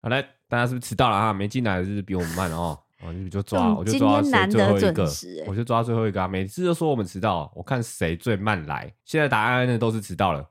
好嘞，大家是不是迟到了啊？没进来是比我们慢哦。哦，你就抓，我就抓谁最后一个，我就抓最后一个啊！每次都说我们迟到，我看谁最慢来。现在答案呢都是迟到了。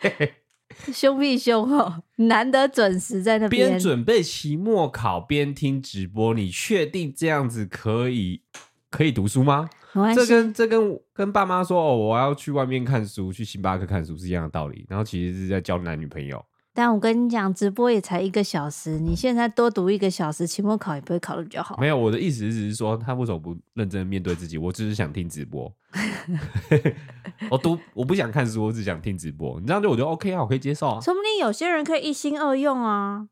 凶屁凶哦，难得准时在那边。边准备期末考边听直播，你确定这样子可以可以读书吗？这跟这跟跟爸妈说哦，我要去外面看书，去星巴克看书是一样的道理。然后其实是在交男女朋友。但我跟你讲，直播也才一个小时，你现在多读一个小时，期末考也不会考的比较好。没有，我的意思只是说，他为什么不认真面对自己？我只是想听直播，我读，我不想看书，我只想听直播。你这样就我觉得 OK 啊，我可以接受啊。说不定有些人可以一心二用啊。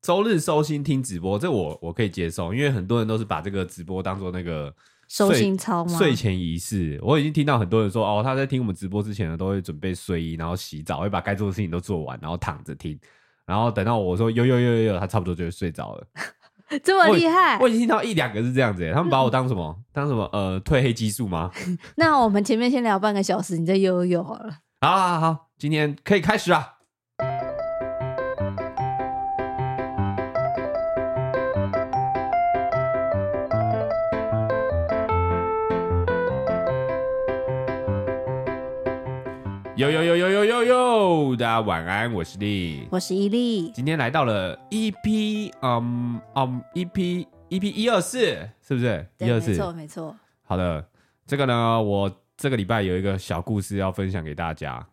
周日收心听直播，这我我可以接受，因为很多人都是把这个直播当做那个。收心操吗？睡前仪式，我已经听到很多人说哦，他在听我们直播之前呢，都会准备睡衣，然后洗澡，会把该做的事情都做完，然后躺着听，然后等到我说有有有有有，他差不多就会睡着了。这么厉害我？我已经听到一两个是这样子，他们把我当什么？当什么？呃，褪黑激素吗？那我们前面先聊半个小时，你再有有有好了。好，好，好，今天可以开始啊。呦呦呦呦呦呦呦！大家晚安，我是丽，我是伊利。今天来到了 EP，嗯嗯，EP EP 一二四，是不是？一二四，没错没错。好的，这个呢，我这个礼拜有一个小故事要分享给大家。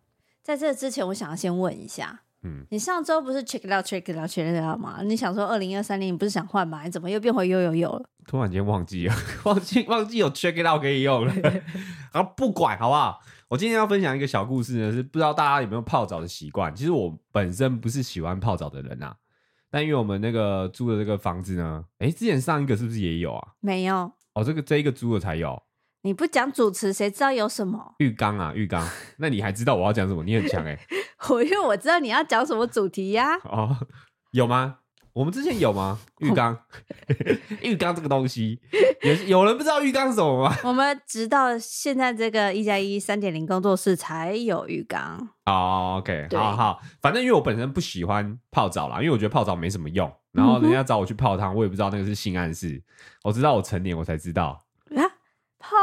在这之前，我想要先问一下，嗯，你上周不是 check it out check it out check it out 吗？你想说二零二三年你不是想换吗？你怎么又变回呦呦呦了？突然间忘记了，忘记忘记有 check it out 可以用了。然后不管好不好？我今天要分享一个小故事呢，是不知道大家有没有泡澡的习惯。其实我本身不是喜欢泡澡的人啊，但因为我们那个租的这个房子呢，哎，之前上一个是不是也有啊？没有哦，这个这一个租的才有。你不讲主持，谁知道有什么？浴缸啊，浴缸。那你还知道我要讲什么？你很强哎、欸。我因为我知道你要讲什么主题呀、啊。哦，有吗？我们之前有吗？浴缸，浴缸这个东西，有有人不知道浴缸是什么吗？我们直到现在这个一加一三点零工作室才有浴缸。哦，OK，好好，反正因为我本身不喜欢泡澡啦，因为我觉得泡澡没什么用。然后人家找我去泡汤，我也不知道那个是性暗示。我知道我成年我才知道啊，泡，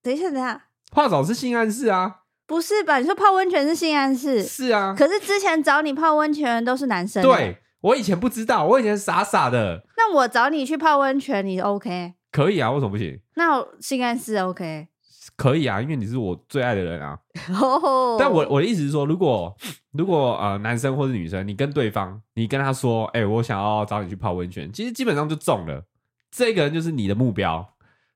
等一下，等一下，泡澡是性暗示啊？不是吧？你说泡温泉是性暗示？是啊。可是之前找你泡温泉都是男生。对。我以前不知道，我以前傻傻的。那我找你去泡温泉，你 OK？可以啊，为什么不行？那我性暗示 OK？可以啊，因为你是我最爱的人啊。Oh. 但我我的意思是说，如果如果呃男生或是女生，你跟对方，你跟他说，哎、欸，我想要找你去泡温泉，其实基本上就中了。这个人就是你的目标，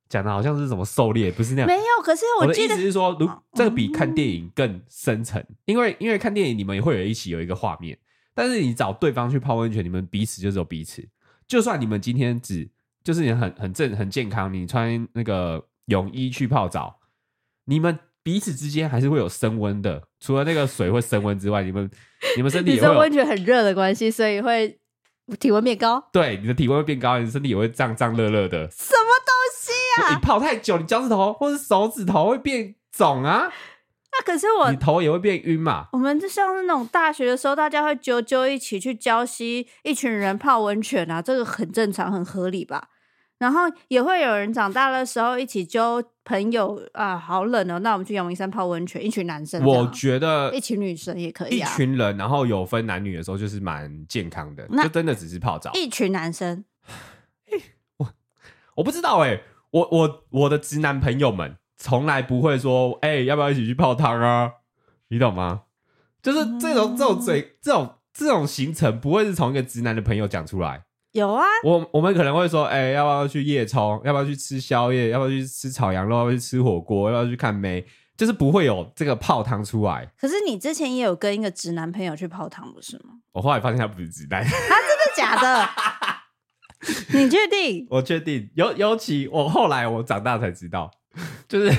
讲的好像是什么狩猎，不是那样。没有，可是我，我的意思是说，如这个比看电影更深层，因为因为看电影你们也会有一起有一个画面。但是你找对方去泡温泉，你们彼此就只有彼此。就算你们今天只就是你很很正很健康，你穿那个泳衣去泡澡，你们彼此之间还是会有升温的。除了那个水会升温之外，你们 你们身体也会有温泉很热的关系，所以会体温变高。对，你的体温会变高，你的身体也会胀胀热热的。什么东西啊？你泡太久，你脚趾头或者手指头会变肿啊。那可是我，你头也会变晕嘛？我们就像是那种大学的时候，大家会揪揪一起去礁溪，一群人泡温泉啊，这个很正常，很合理吧？然后也会有人长大的时候一起揪朋友啊，好冷哦，那我们去阳明山泡温泉，一群男生。我觉得一群女生也可以啊。一群人，然后有分男女的时候，就是蛮健康的，就真的只是泡澡。一群男生，我我不知道哎、欸，我我我的直男朋友们。从来不会说，哎、欸，要不要一起去泡汤啊？你懂吗？就是这种这种嘴这种这种行程，不会是从一个直男的朋友讲出来。有啊，我我们可能会说，哎、欸，要不要去夜冲？要不要去吃宵夜？要不要去吃炒羊肉？要不要去吃火锅？要不要去看梅？就是不会有这个泡汤出来。可是你之前也有跟一个直男朋友去泡汤，不是吗？我后来发现他不是直男，他真的假的？你确定？我确定。尤尤其我后来我长大才知道。就是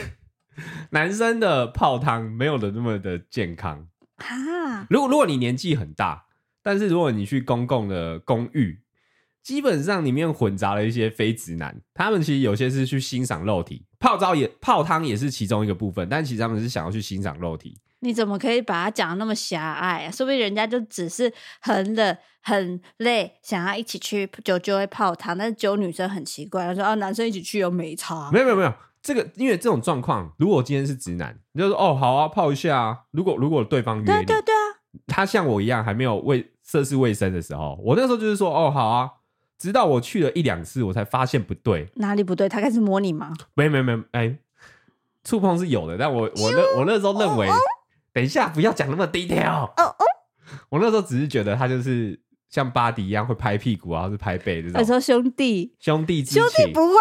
男生的泡汤没有的那么的健康啊！如果如果你年纪很大，但是如果你去公共的公寓，基本上里面混杂了一些非直男，他们其实有些是去欣赏肉体，泡澡也泡汤也是其中一个部分，但其实他们是想要去欣赏肉体。你怎么可以把它讲得那么狭隘啊？说不定人家就只是很冷、很累，想要一起去揪揪会泡汤，但是揪女生很奇怪，她说啊，男生一起去又没差。没有没有没有，这个因为这种状况，如果今天是直男，你就说哦好啊，泡一下啊。如果如果对方约你，对对对啊，他像我一样还没有卫涉世未深的时候，我那时候就是说哦好啊，直到我去了一两次，我才发现不对，哪里不对？他开始摸你吗？没没没，哎，触碰是有的，但我我那我那时候认为。哦哦等一下，不要讲那么 detail。哦哦，我那时候只是觉得他就是像巴迪一样会拍屁股啊，或是拍背这种。我说兄弟，兄弟兄弟不会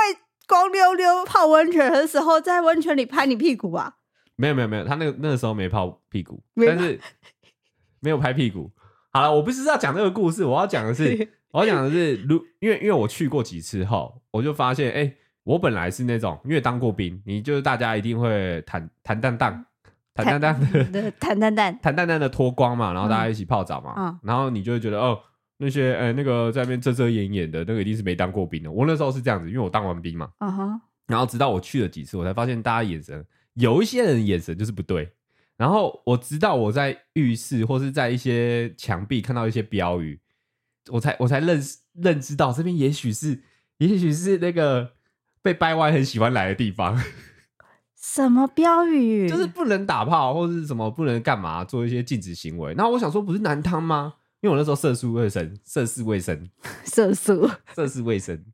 光溜溜泡温泉的时候在温泉里拍你屁股吧？没有没有没有，他那个那个时候没泡屁股，但是没有拍屁股。好了，我不是要讲这个故事，我要讲的是，我要讲的是，如因为因为我去过几次后，我就发现，哎、欸，我本来是那种因为当过兵，你就是大家一定会坦坦荡荡。坦荡荡的，坦荡荡，坦荡荡的脱光嘛，然后大家一起泡澡嘛，嗯、然后你就会觉得哦，那些呃、欸、那个在那边遮遮掩掩的，那个一定是没当过兵的。我那时候是这样子，因为我当完兵嘛，然后直到我去了几次，我才发现大家眼神有一些人眼神就是不对。然后我直到我在浴室或是在一些墙壁看到一些标语，我才我才认识认知到这边也许是也许是那个被掰弯很喜欢来的地方。什么标语？就是不能打炮，或者是什么不能干嘛，做一些禁止行为。那我想说，不是南汤吗？因为我那时候涉世未深，涉世未深，涉世涉世未深。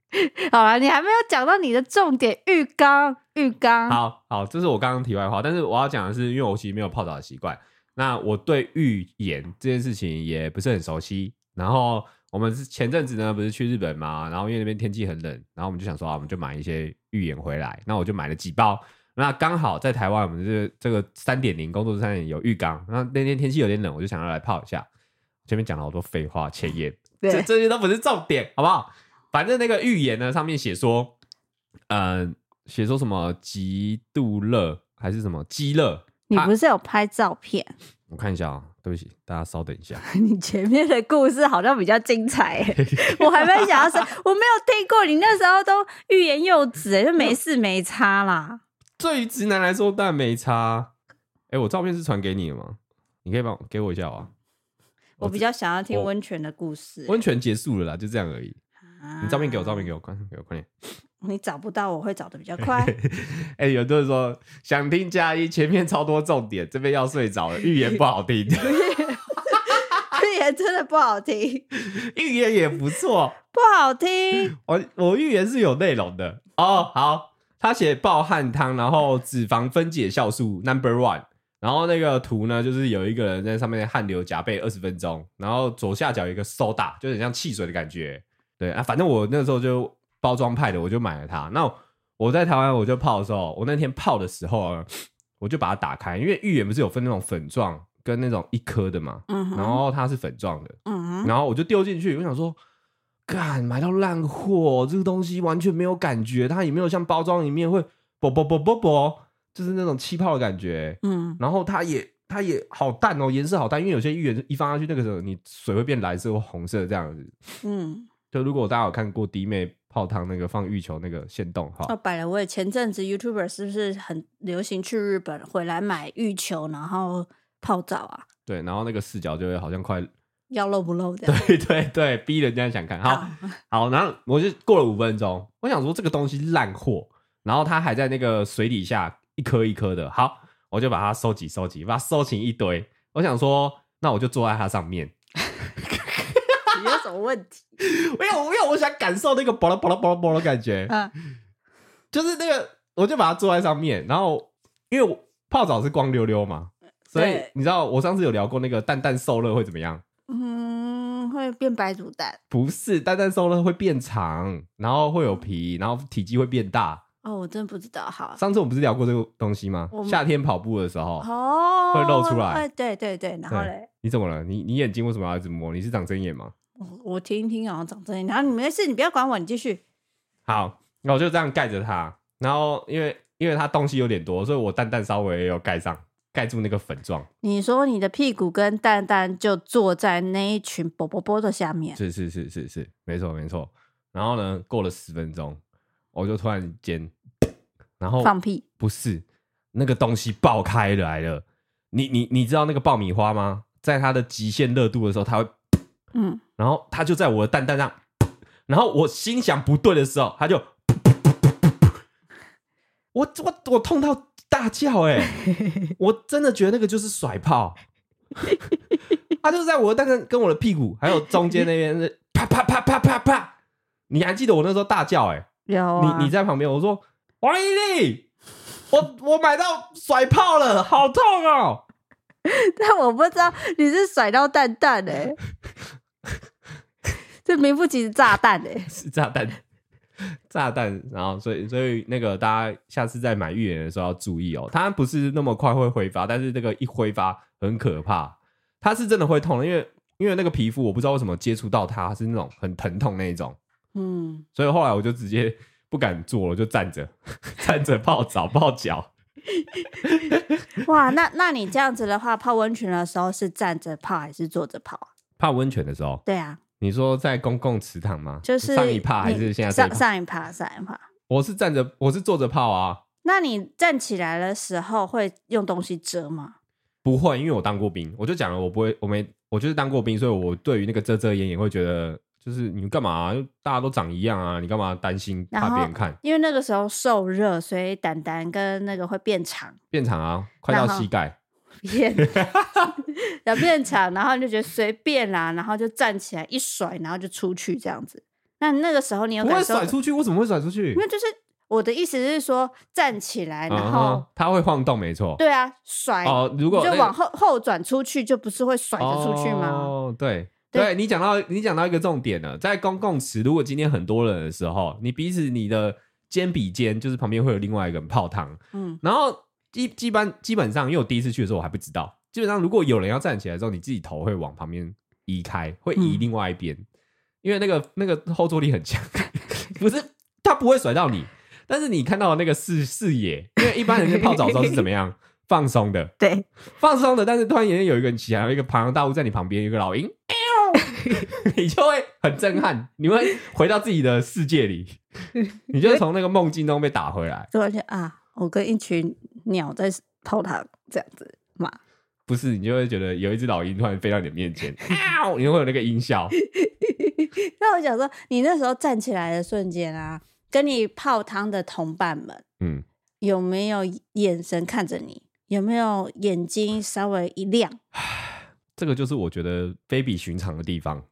好了，你还没有讲到你的重点，浴缸，浴缸。好好，这是我刚刚题外话。但是我要讲的是，因为我其实没有泡澡的习惯，那我对浴盐这件事情也不是很熟悉。然后我们是前阵子呢，不是去日本嘛？然后因为那边天气很冷，然后我们就想说啊，我们就买一些浴盐回来。那我就买了几包。那刚好在台湾，我们这个这个三点零工作室三点有浴缸。然后那天天气有点冷，我就想要来泡一下。前面讲了好多废话，前言，这这些都不是重点，好不好？反正那个预言呢，上面写说，嗯、呃，写说什么极度热还是什么极热？你不是有拍照片？我看一下啊、喔，对不起，大家稍等一下。你前面的故事好像比较精彩，我还没想要说，我没有听过。你那时候都欲言又止，就没事没差啦。对于直男来说，当然没差。哎、欸，我照片是传给你的吗？你可以帮我给我一下啊。我比较想要听温泉的故事。温泉结束了啦，就这样而已。啊、你照片给我，照片给我，快给我快点。你找不到，我会找的比较快。哎、欸，有的人说想听加一，前面超多重点，这边要睡着了。预言不好听，预言真的不好听。预言也不错，不好听。我我预言是有内容的哦。好。他写爆汗汤，然后脂肪分解酵素 number one，然后那个图呢，就是有一个人在上面汗流浃背二十分钟，然后左下角有一个 soda，就很像汽水的感觉。对啊，反正我那时候就包装派的，我就买了它。那我在台湾我就泡的时候，我那天泡的时候，我就把它打开，因为芋圆不是有分那种粉状跟那种一颗的嘛，嗯，然后它是粉状的，嗯，然后我就丢进去，我想说。干，买到烂货，这个东西完全没有感觉，它也没有像包装里面会啵啵啵啵啵，就是那种气泡的感觉。嗯，然后它也它也好淡哦，颜色好淡，因为有些芋圆一放下去，那个时候你水会变蓝色或红色这样子。嗯，就如果大家有看过弟妹泡汤那个放浴球那个线动哈。哦，摆了，我也前阵子 YouTuber 是不是很流行去日本回来买浴球，然后泡澡啊？对，然后那个视角就会好像快。要露不露的？对对对，逼人家想看。好，好，然后我就过了五分钟，我想说这个东西烂货，然后它还在那个水底下一颗一颗的。好，我就把它收集收集，把它收成一堆。我想说，那我就坐在它上面。你有什么问题？没有，没有，我想感受那个啵啦啵啦啵啦啵的感觉。嗯，就是那个，我就把它坐在上面，然后因为我泡澡是光溜溜嘛，所以你知道我上次有聊过那个蛋蛋受热会怎么样？嗯，会变白煮蛋？不是，蛋蛋受热会变长，然后会有皮，然后体积会变大。哦，我真不知道。好，上次我们不是聊过这个东西吗？夏天跑步的时候，哦，会露出来。对对对，然后嘞，你怎么了？你你眼睛为什么要一直摸？你是长针眼吗？我我听一听，好像长针眼。然后你没事，你不要管我，你继续。好，那我就这样盖着它。然后因为因为它东西有点多，所以我蛋蛋稍微有盖上。盖住那个粉状，你说你的屁股跟蛋蛋就坐在那一群啵啵啵的下面，是是是是是，没错没错。然后呢，过了十分钟，我就突然间，然后放屁，不是那个东西爆开来了，你你你知道那个爆米花吗？在它的极限热度的时候，它会，嗯，然后它就在我的蛋蛋上，然后我心想不对的时候，它就，我我我痛到大叫哎、欸！我真的觉得那个就是甩炮，它就在我的蛋蛋跟我的屁股还有中间那边是啪啪啪啪啪啪，你还记得我那时候大叫哎、欸？有啊，你你在旁边，我说王一力，我我买到甩炮了，好痛哦！但我不知道你是甩到蛋蛋哎、欸，这名副其实炸弹哎、欸，是炸弹，炸弹。然后所以所以那个大家下次在买浴盐的时候要注意哦，它不是那么快会挥发，但是这个一挥发很可怕，它是真的会痛的，因为因为那个皮肤我不知道为什么接触到它是那种很疼痛那一种。嗯，所以后来我就直接不敢坐了，就站着 站着泡澡泡脚。哇，那那你这样子的话，泡温泉的时候是站着泡还是坐着泡啊？泡温泉的时候，对啊，你说在公共池塘吗？就是上一趴还是现在上上一趴上一趴？我是站着，我是坐着泡啊。那你站起来的时候会用东西遮吗？不会，因为我当过兵，我就讲了，我不会，我没，我就是当过兵，所以我对于那个遮遮掩掩会觉得。就是你干嘛、啊？大家都长一样啊！你干嘛担心怕别人看？因为那个时候受热，所以胆胆跟那个会变长，变长啊，快到膝盖，变要变长，然后你就觉得随便啦，然后就站起来一甩，然后就出去这样子。那那个时候你有感受？不会甩出去？我怎么会甩出去？因为就是我的意思是说站起来，然后、嗯、它会晃动，没错。对啊，甩哦，如果就往后后转出去，就不是会甩着出去吗？哦，对。对，你讲到你讲到一个重点了，在公共池，如果今天很多人的时候，你彼此你的肩比肩，就是旁边会有另外一个人泡汤，嗯，然后基基本基本上，因为我第一次去的时候我还不知道，基本上如果有人要站起来之后，你自己头会往旁边移开，会移另外一边，嗯、因为那个那个后坐力很强，不是他不会甩到你，但是你看到的那个视视野，因为一般人在泡澡的时候是怎么样？放松的，对，放松的，但是突然间有一个人起来，有一个庞然大物在你旁边，有一个老鹰。你就会很震撼，你会回到自己的世界里，你就从那个梦境中被打回来。突然间啊，我跟一群鸟在泡汤这样子嘛？不是，你就会觉得有一只老鹰突然飞到你的面前，你会有那个音效。那我想说，你那时候站起来的瞬间啊，跟你泡汤的同伴们，嗯，有没有眼神看着你？有没有眼睛稍微一亮？这个就是我觉得非比寻常的地方。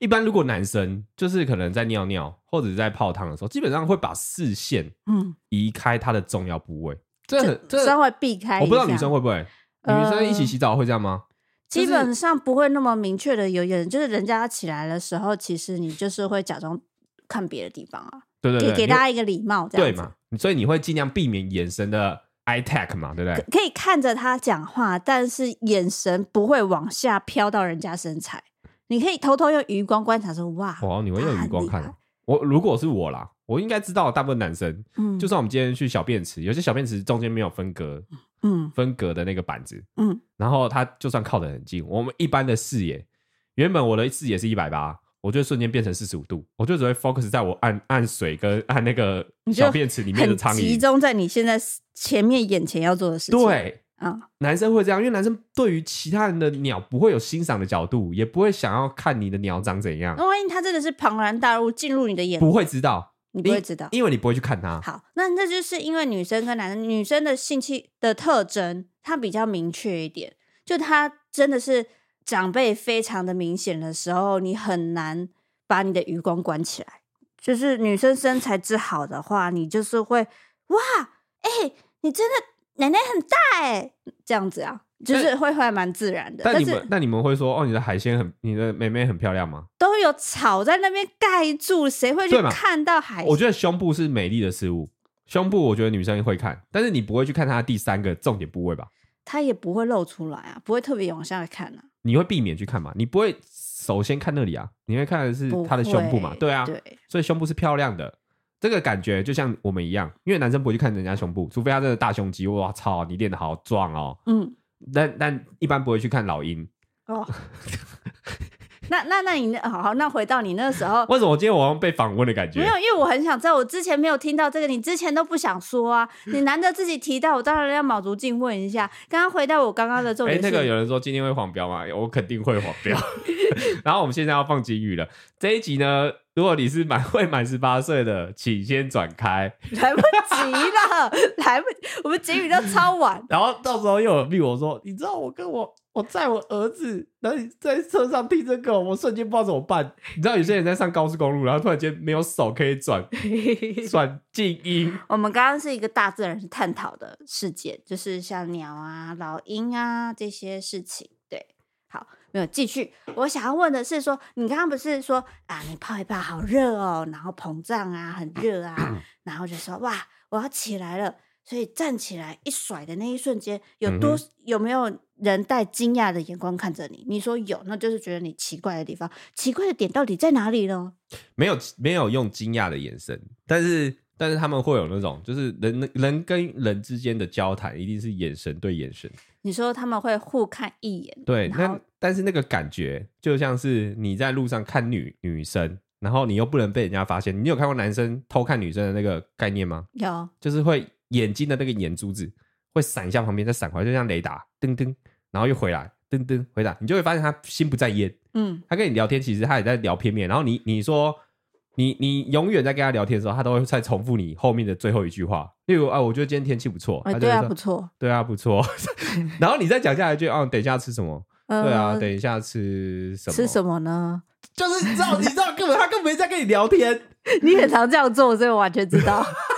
一般如果男生就是可能在尿尿或者在泡汤的时候，基本上会把视线嗯移开他的重要部位，这很这稍微避开。我不知道女生会不会，呃、女生一起洗澡会这样吗？基本上不会那么明确的有眼，就是人家起来的时候，其实你就是会假装看别的地方啊。对对对，给给大家一个礼貌，这样对嘛？所以你会尽量避免眼神的。I-Tech 嘛，对不对？可，可以看着他讲话，但是眼神不会往下飘到人家身材。你可以偷偷用余光观察说：“哇，哦，你会用余光看？我如果是我啦，我应该知道大部分男生，嗯，就算我们今天去小便池，有些小便池中间没有分隔，嗯，分隔的那个板子，嗯，然后他就算靠得很近，我们一般的视野，原本我的视野是一百八。我就瞬间变成四十五度，我就只会 focus 在我按按水跟按那个小便池里面的苍蝇，集中在你现在前面眼前要做的事情。对，啊、嗯，男生会这样，因为男生对于其他人的鸟不会有欣赏的角度，也不会想要看你的鸟长怎样。那万一他真的是庞然大物进入你的眼，不会知道，你不会知道，因为你不会去看它。好，那那就是因为女生跟男生，女生的性器的特征，它比较明确一点，就它真的是长辈非常的明显的时候，你很难。把你的余光关起来，就是女生身材之好的话，你就是会哇，哎、欸，你真的奶奶很大哎、欸，这样子啊，就是会会蛮自然的。但，但你们是那你们会说哦，你的海鲜很，你的妹妹很漂亮吗？都有草在那边盖住，谁会去看到海鲜？我觉得胸部是美丽的事物，胸部我觉得女生会看，但是你不会去看它的第三个重点部位吧？它也不会露出来啊，不会特别往下看啊。你会避免去看嘛？你不会。首先看那里啊，你会看的是他的胸部嘛？对啊，对，所以胸部是漂亮的，这个感觉就像我们一样，因为男生不会去看人家胸部，除非他真的大胸肌，哇操，你练的好壮哦。嗯，但但一般不会去看老鹰哦。那那那你那好好，那回到你那时候，为什么我今天我好像被访问的感觉？没有，因为我很想知道，我之前没有听到这个，你之前都不想说啊，你难得自己提到，我当然要卯足劲问一下。刚刚回到我刚刚的重点，哎，那个有人说今天会黄标吗？我肯定会黄标。然后我们现在要放金鱼了，这一集呢，如果你是满未满十八岁的，请先转开，来不及了，来不及，我们金鱼都超晚。然后到时候又有逼我说，你知道我跟我。我载我儿子，然后你在车上听这个，我瞬间不知道怎么办。你知道有些人在上高速公路，然后突然间没有手可以转 转静音。我们刚刚是一个大自然探讨的事件，就是像鸟啊、老鹰啊这些事情。对，好，没有继续。我想要问的是说，说你刚刚不是说啊，你泡一泡好热哦，然后膨胀啊，很热啊，然后就说哇，我要起来了。所以站起来一甩的那一瞬间，有多、嗯、有没有人带惊讶的眼光看着你？你说有，那就是觉得你奇怪的地方。奇怪的点到底在哪里呢？没有，没有用惊讶的眼神，但是但是他们会有那种，就是人人跟人之间的交谈，一定是眼神对眼神。你说他们会互看一眼，对，那但是那个感觉就像是你在路上看女女生，然后你又不能被人家发现。你有看过男生偷看女生的那个概念吗？有，就是会。眼睛的那个眼珠子会闪一下旁边，再闪回来，就像雷达，噔噔，然后又回来，噔噔，回来，你就会发现他心不在焉。嗯，他跟你聊天，其实他也在聊片面。然后你你说你你永远在跟他聊天的时候，他都会再重复你后面的最后一句话。例如啊，我觉得今天天气不错。哎，对啊，不错。对啊，不错。然后你再讲下一句啊，等一下吃什么？呃、对啊，等一下吃什么？吃什么呢？就是你知道，你知道，根本他根本没在跟你聊天。你很常这样做，所以我完全知道。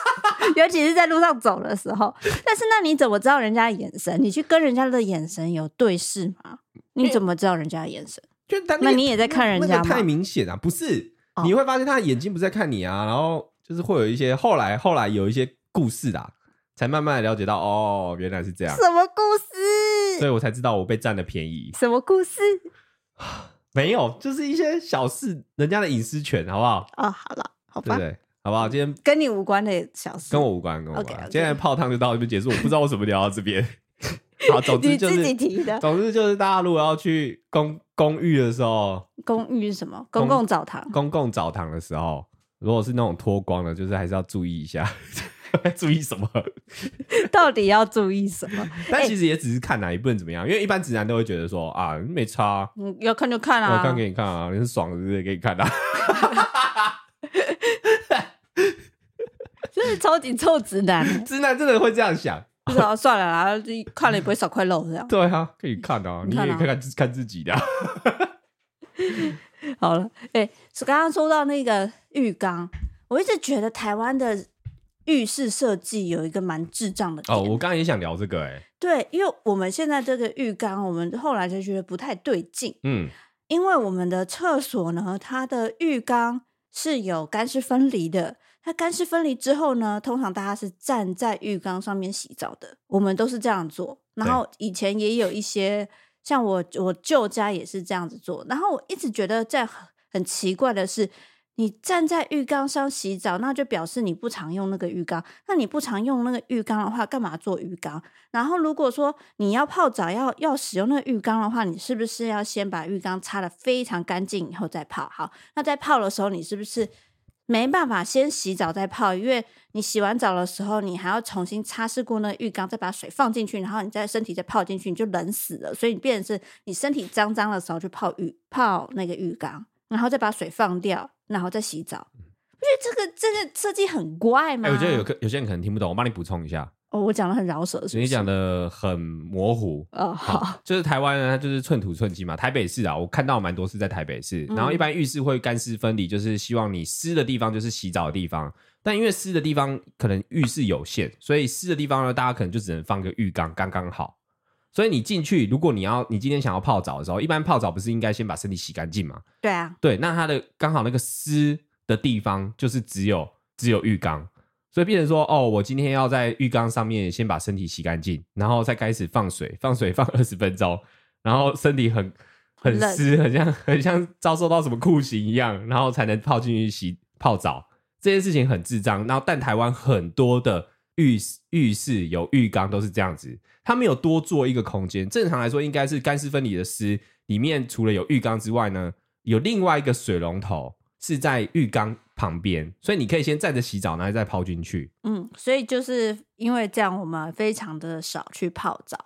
尤其是在路上走的时候，但是那你怎么知道人家的眼神？你去跟人家的眼神有对视吗？你怎么知道人家的眼神？就那，那你也在看人家吗？那个太明显啊！不是，你会发现他的眼睛不是在看你啊，然后就是会有一些后来后来有一些故事啊，才慢慢的了解到哦，原来是这样。什么故事？所以我才知道我被占了便宜。什么故事？没有，就是一些小事，人家的隐私权，好不好？哦，好了，好吧。对好不好？今天跟你无关的小事，跟我无关，跟我无关。Okay, okay. 今天泡汤就到这边结束。我不知道为什么聊到这边。好，总之就是你自己提的。总之就是大家如果要去公公寓的时候，公寓是什么？公共澡堂。公共澡堂的时候，如果是那种脱光的，就是还是要注意一下。注意什么？到底要注意什么？但其实也只是看哪一部分怎么样，因为一般直男都会觉得说啊，没差，嗯，要看就看啊，我看给你看啊，你是爽的，是不是给你看啊。真是超级臭直男，直男真的会这样想。是啊，算了啦，看了也不会少块肉这样。对啊，可以看啊，你，也可以看看自己的、啊。好了，哎、欸，是刚刚说到那个浴缸，我一直觉得台湾的浴室设计有一个蛮智障的。哦，我刚刚也想聊这个、欸，哎，对，因为我们现在这个浴缸，我们后来就觉得不太对劲。嗯，因为我们的厕所呢，它的浴缸是有干湿分离的。它干湿分离之后呢，通常大家是站在浴缸上面洗澡的，我们都是这样做。然后以前也有一些，像我我舅家也是这样子做。然后我一直觉得在很很奇怪的是，你站在浴缸上洗澡，那就表示你不常用那个浴缸。那你不常用那个浴缸的话，干嘛做浴缸？然后如果说你要泡澡要要使用那个浴缸的话，你是不是要先把浴缸擦的非常干净以后再泡？好，那在泡的时候，你是不是？没办法，先洗澡再泡，因为你洗完澡的时候，你还要重新擦拭过那个浴缸，再把水放进去，然后你再身体再泡进去，你就冷死了。所以你变成是你身体脏脏的时候去泡浴泡那个浴缸，然后再把水放掉，然后再洗澡。我觉得这个这个设计很怪吗？欸，我觉得有有些人可能听不懂，我帮你补充一下。哦，我讲的很饶舌是？你讲的很模糊哦。好，就是台湾呢，它就是寸土寸金嘛。台北市啊，我看到蛮多是在台北市。然后一般浴室会干湿分离，就是希望你湿的地方就是洗澡的地方。但因为湿的地方可能浴室有限，所以湿的地方呢，大家可能就只能放个浴缸刚刚好。所以你进去，如果你要你今天想要泡澡的时候，一般泡澡不是应该先把身体洗干净吗？对啊，对。那它的刚好那个湿的地方就是只有只有浴缸。所以变成说，哦，我今天要在浴缸上面先把身体洗干净，然后再开始放水，放水放二十分钟，然后身体很很湿，很像很像遭受到什么酷刑一样，然后才能泡进去洗泡澡。这件事情很智障。然后，但台湾很多的浴浴室有浴缸都是这样子，它没有多做一个空间。正常来说，应该是干湿分离的湿里面，除了有浴缸之外呢，有另外一个水龙头是在浴缸旁边，所以你可以先站着洗澡，然后再泡进去。嗯，所以就是因为这样，我们非常的少去泡澡。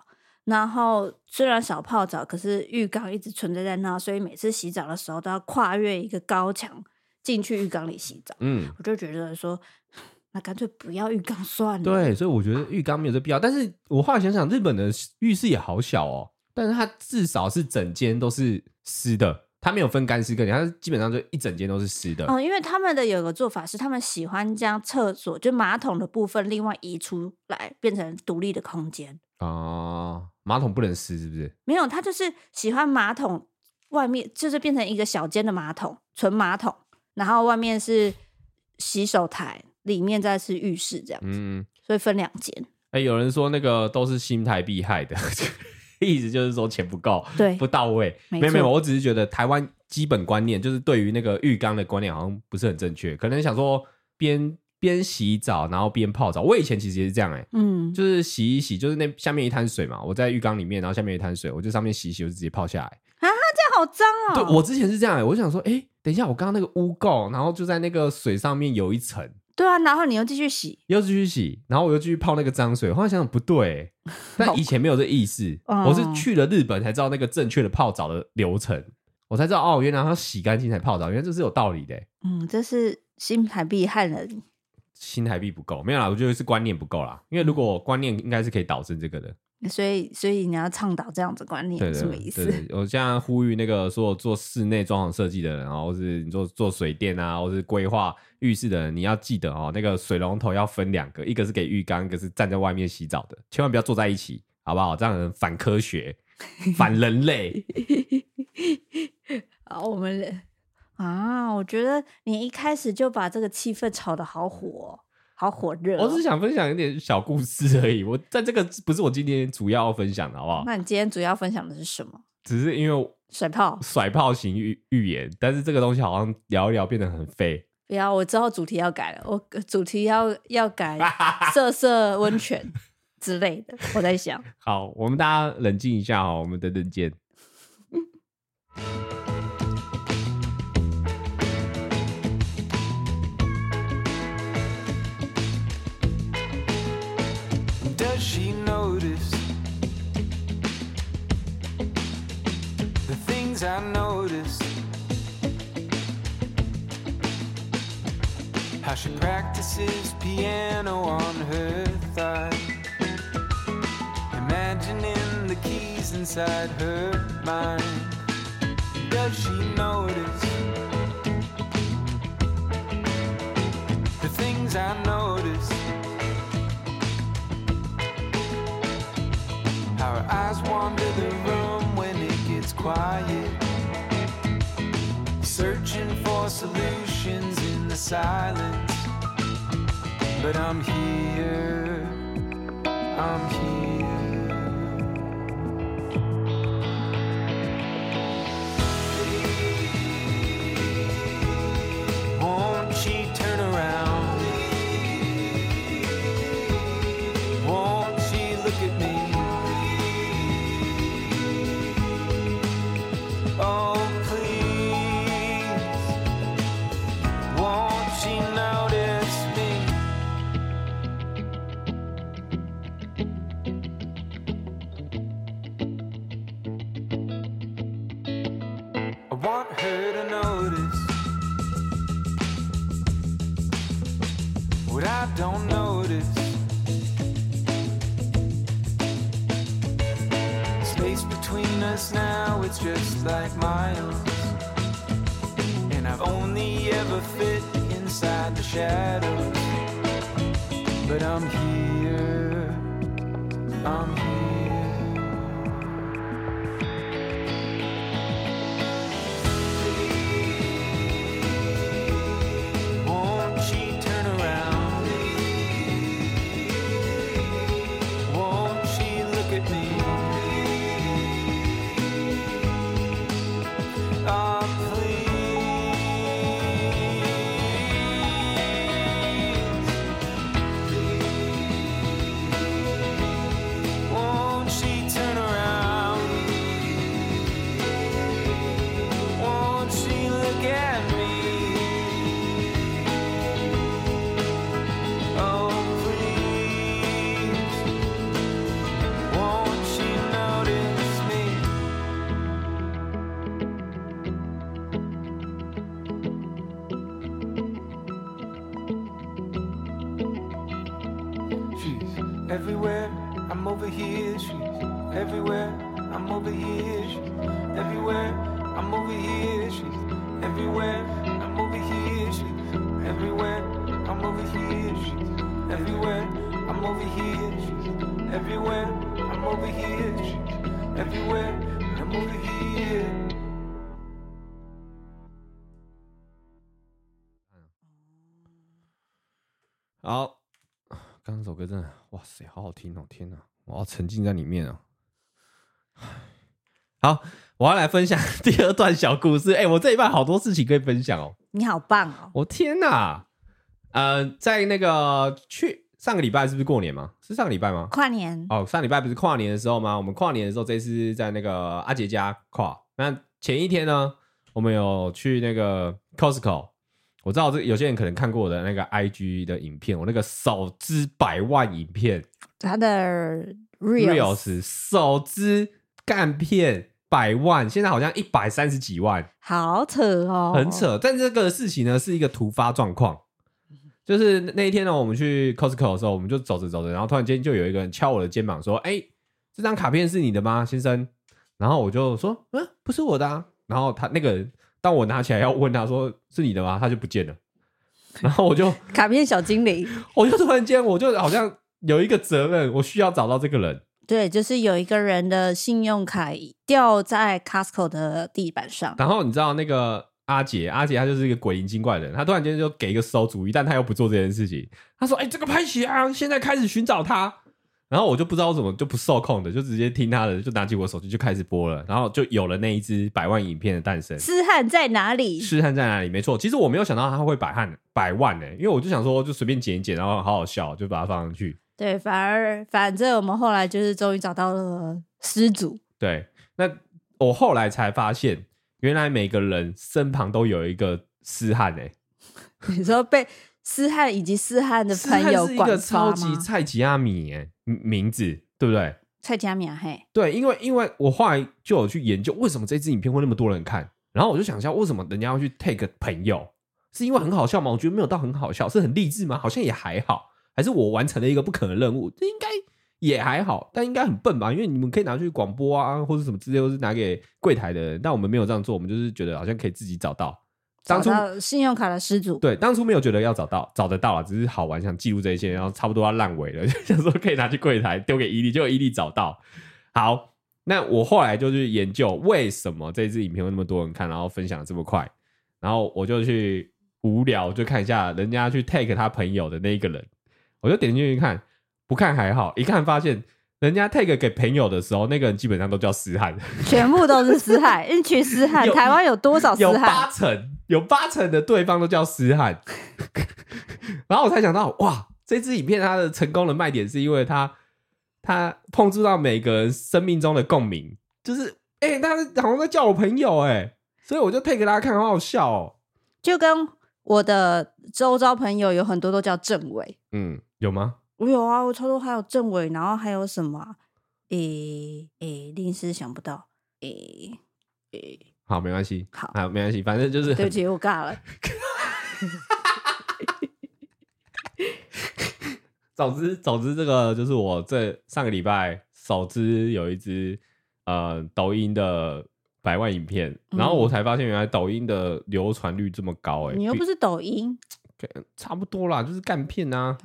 然后虽然少泡澡，可是浴缸一直存在在那，所以每次洗澡的时候都要跨越一个高墙进去浴缸里洗澡。嗯，我就觉得说，那干脆不要浴缸算了。对，所以我觉得浴缸没有这必要。但是我后来想想，日本的浴室也好小哦，但是它至少是整间都是湿的，它没有分干湿干净，它基本上就一整间都是湿的。哦，因为他们的有个做法是，他们喜欢将厕所就马桶的部分另外移出来，变成独立的空间。哦，马桶不能湿是不是？没有，他就是喜欢马桶外面就是变成一个小间的马桶，纯马桶，然后外面是洗手台，里面再是浴室这样子，嗯，所以分两间。哎、欸，有人说那个都是新台币害的，意思就是说钱不够，对，不到位。没有没有，我只是觉得台湾基本观念就是对于那个浴缸的观念好像不是很正确，可能想说边。边洗澡，然后边泡澡。我以前其实也是这样哎、欸，嗯，就是洗一洗，就是那下面一滩水嘛，我在浴缸里面，然后下面一滩水，我就上面洗一洗，我就直接泡下来。啊，这样好脏哦！对，我之前是这样哎、欸，我想说，哎、欸，等一下，我刚刚那个污垢，然后就在那个水上面有一层。对啊，然后你又继续洗，又继续洗，然后我又继续泡那个脏水。后来想想不对、欸，但 以前没有这意识，我是去了日本才知道那个正确的泡澡的流程，我才知道哦，原来要洗干净才泡澡，原来这是有道理的、欸。嗯，这是新台币害了你。新台币不够，没有啦，我觉得是观念不够啦。因为如果观念应该是可以导致这个的，所以所以你要倡导这样子观念，什么意思？对对，我现在呼吁那个所有做室内装潢设计的人啊，或是你做做水电啊，或是规划浴室的人，你要记得哦，那个水龙头要分两个，一个是给浴缸，一个是站在外面洗澡的，千万不要坐在一起，好不好？这样很反科学，反人类。啊，我们。啊，我觉得你一开始就把这个气氛炒得好火，好火热哦。我只是想分享一点小故事而已。我在这个不是我今天主要分享的，好不好？那你今天主要分享的是什么？只是因为甩炮，甩炮型预预言，但是这个东西好像聊一聊变得很废。不要，我知道主题要改了，我主题要要改 色色温泉之类的。我在想，好，我们大家冷静一下哦，我们等等见。she noticed the things I noticed. How she practices piano on her thigh, imagining the keys inside her mind. Does she notice the things I noticed? eyes wander the room when it gets quiet. Searching for solutions in the silence. But I'm here, I'm here. now, it's just like miles. And I've only ever fit inside the shadows. But I'm here, I'm 哇塞，好好听哦！天哪，我要沉浸在里面啊！好，我要来分享第二段小故事。哎、欸，我这一半好多事情可以分享哦。你好棒哦！我天哪，呃，在那个去上个礼拜是不是过年吗？是上个礼拜吗？跨年哦，上礼拜不是跨年的时候吗？我们跨年的时候，这次在那个阿杰家跨。那前一天呢，我们有去那个 Costco。我知道这有些人可能看过我的那个 IG 的影片，我那个首支百万影片，他的 Reels 首支干片百万，现在好像一百三十几万，好扯哦，很扯。但这个事情呢，是一个突发状况，就是那一天呢，我们去 Costco 的时候，我们就走着走着，然后突然间就有一个人敲我的肩膀说：“哎，这张卡片是你的吗，先生？”然后我就说：“嗯，不是我的啊。”然后他那个人。当我拿起来要问他说是你的吗？他就不见了，然后我就 卡片小精灵，我就突然间我就好像有一个责任，我需要找到这个人。对，就是有一个人的信用卡掉在 Costco 的地板上。然后你知道那个阿杰，阿杰他就是一个鬼灵精怪的人，他突然间就给一个馊主意，但他又不做这件事情。他说：“哎、欸，这个拍起啊，现在开始寻找他。”然后我就不知道怎么就不受控的，就直接听他的，就拿起我手机就开始播了，然后就有了那一支百万影片的诞生。诗汉在哪里？诗汉在哪里？没错，其实我没有想到他会百汉百万呢，因为我就想说 就随便剪一剪，然后好好笑，就把它放上去。对，反而反正我们后来就是终于找到了失主。对，那我后来才发现，原来每个人身旁都有一个诗汉呢。你说被诗汉以及诗汉的朋友管，是一个超级菜吉阿米哎。名字对不对？蔡佳敏嘿，对，因为因为我后来就有去研究为什么这支影片会那么多人看，然后我就想一下为什么人家要去 take 朋友，是因为很好笑吗？我觉得没有到很好笑，是很励志吗？好像也还好，还是我完成了一个不可能任务，这应该也还好，但应该很笨吧？因为你们可以拿去广播啊，或者什么之类，或是拿给柜台的人，但我们没有这样做，我们就是觉得好像可以自己找到。当初信用卡的失主，对，当初没有觉得要找到，找得到啊，只是好玩，想记录这些，然后差不多要烂尾了，就想说可以拿去柜台丢给伊利，就伊利找到。好，那我后来就去研究为什么这支影片会那么多人看，然后分享这么快，然后我就去无聊就看一下人家去 take 他朋友的那一个人，我就点进去看，不看还好，一看发现。人家 take 给朋友的时候，那个人基本上都叫诗翰，全部都是诗翰，一群诗翰。台湾有多少诗翰？有八成，有八成的对方都叫诗翰。然后我才想到，哇，这支影片它的成功的卖点是因为它，它碰触到每个人生命中的共鸣，就是，哎、欸，他好像在叫我朋友，哎，所以我就 take 给大家看，好好笑哦。就跟我的周遭朋友有很多都叫政委，嗯，有吗？我有啊，我超多还有政委，然后还有什么？诶诶，临时想不到。诶诶，好，没关系，好，好，没关系，反正就是对不起，我尬了。总之，总之，这个就是我这上个礼拜少支有一支呃抖音的百万影片，然后我才发现原来抖音的流传率这么高哎、欸，你又不是抖音。差不多啦，就是干片啊。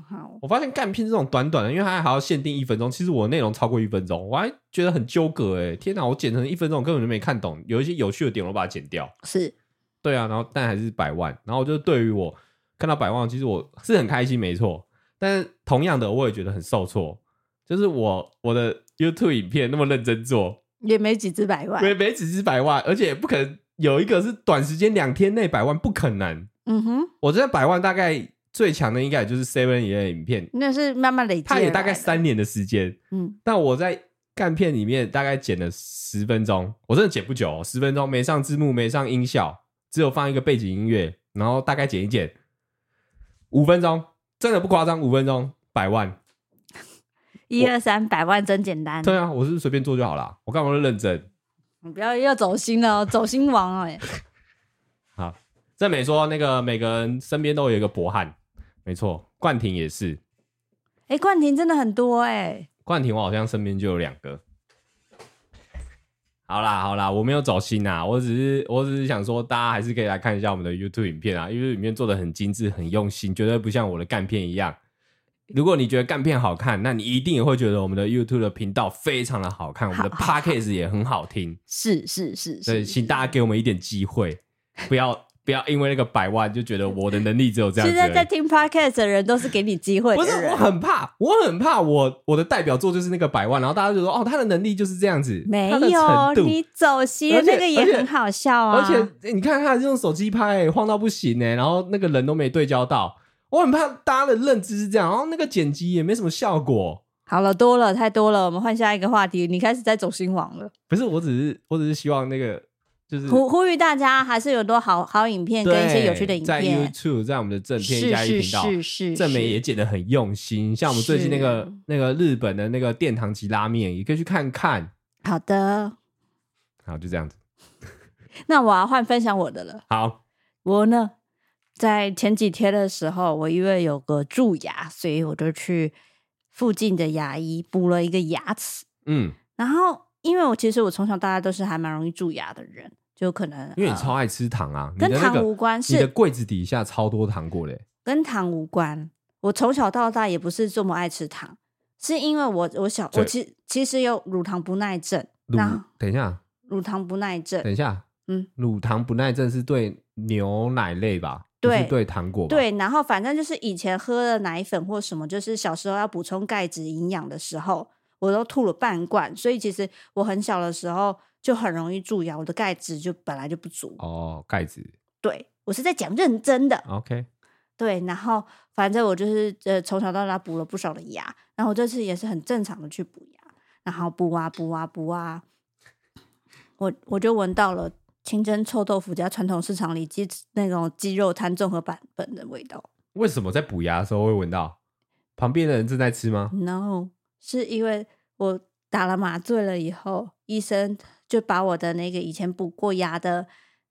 我发现干片这种短短的，因为它还要限定一分钟。其实我内容超过一分钟，我还觉得很纠葛哎！天哪，我剪成一分钟，根本就没看懂。有一些有趣的点，我把它剪掉。是，对啊。然后，但还是百万。然后，就对于我看到百万，其实我是很开心，没错。但是，同样的，我也觉得很受挫。就是我我的 YouTube 影片那么认真做，也没几支百万，没没几支百万，而且不可能有一个是短时间两天内百万，不可能。嗯哼，我这百万大概最强的应该也就是 Seven 一的影片，那是慢慢累积，它也大概三年的时间。嗯，但我在干片里面大概剪了十分钟，我真的剪不久哦，十分钟没上字幕，没上音效，只有放一个背景音乐，然后大概剪一剪，五分钟，真的不夸张，五分钟百万，一二三，百万真简单。对啊，我是随便做就好了，我干嘛都认真？你不要要走心了，走心王哎。好。这没说那个每个人身边都有一个博汉，没错，冠廷也是。哎，冠廷真的很多哎。冠廷，我好像身边就有两个。好啦好啦，我没有走心啊，我只是我只是想说，大家还是可以来看一下我们的 YouTube 影片啊，，YouTube 影片做的很精致、很用心，绝对不像我的干片一样。如果你觉得干片好看，那你一定也会觉得我们的 YouTube 的频道非常的好看，好我们的 Podcast 也很好听。是是是，所以请大家给我们一点机会，不要。不要因为那个百万就觉得我的能力只有这样子。现在在听 podcast 的人都是给你机会。不是，我很怕，我很怕我我的代表作就是那个百万，然后大家就说哦，他的能力就是这样子。没有，你走心，那个也很好笑啊。而且你看他用手机拍，晃到不行哎，然后那个人都没对焦到，我很怕大家的认知是这样，然后那个剪辑也没什么效果。好了，多了太多了，我们换下一个话题。你开始在走心网了。不是，我只是我只是希望那个。就是呼呼吁大家，还是有多好好影片跟一些有趣的影片，在 YouTube，在我们的正片加一频道，是是是是，正美也剪得很用心。像我们最近那个那个日本的那个殿堂级拉面，也可以去看看。好的，好，就这样子。那我要换分享我的了。好，我呢，在前几天的时候，我因为有个蛀牙，所以我就去附近的牙医补了一个牙齿。嗯，然后。因为我其实我从小到大都是还蛮容易蛀牙的人，就可能因为你超爱吃糖啊，跟糖无关，是你的柜子底下超多糖果嘞，跟糖无关。我从小到大也不是这么爱吃糖，是因为我我小我其其实有乳糖不耐症。那等一下，乳糖不耐症，等一下，嗯，乳糖不耐症是对牛奶类吧？对，是对糖果。对，然后反正就是以前喝了奶粉或什么，就是小时候要补充钙质营养的时候。我都吐了半罐，所以其实我很小的时候就很容易蛀牙，我的钙质就本来就不足。哦，钙质。对，我是在讲认真的。OK。对，然后反正我就是呃从小到大补了不少的牙，然后我这次也是很正常的去补牙，然后补啊补啊补啊，我我就闻到了清蒸臭豆腐加传统市场里鸡那种鸡肉摊综合版本的味道。为什么在补牙的时候会闻到？旁边的人正在吃吗？No。是因为我打了麻醉了以后，医生就把我的那个以前补过牙的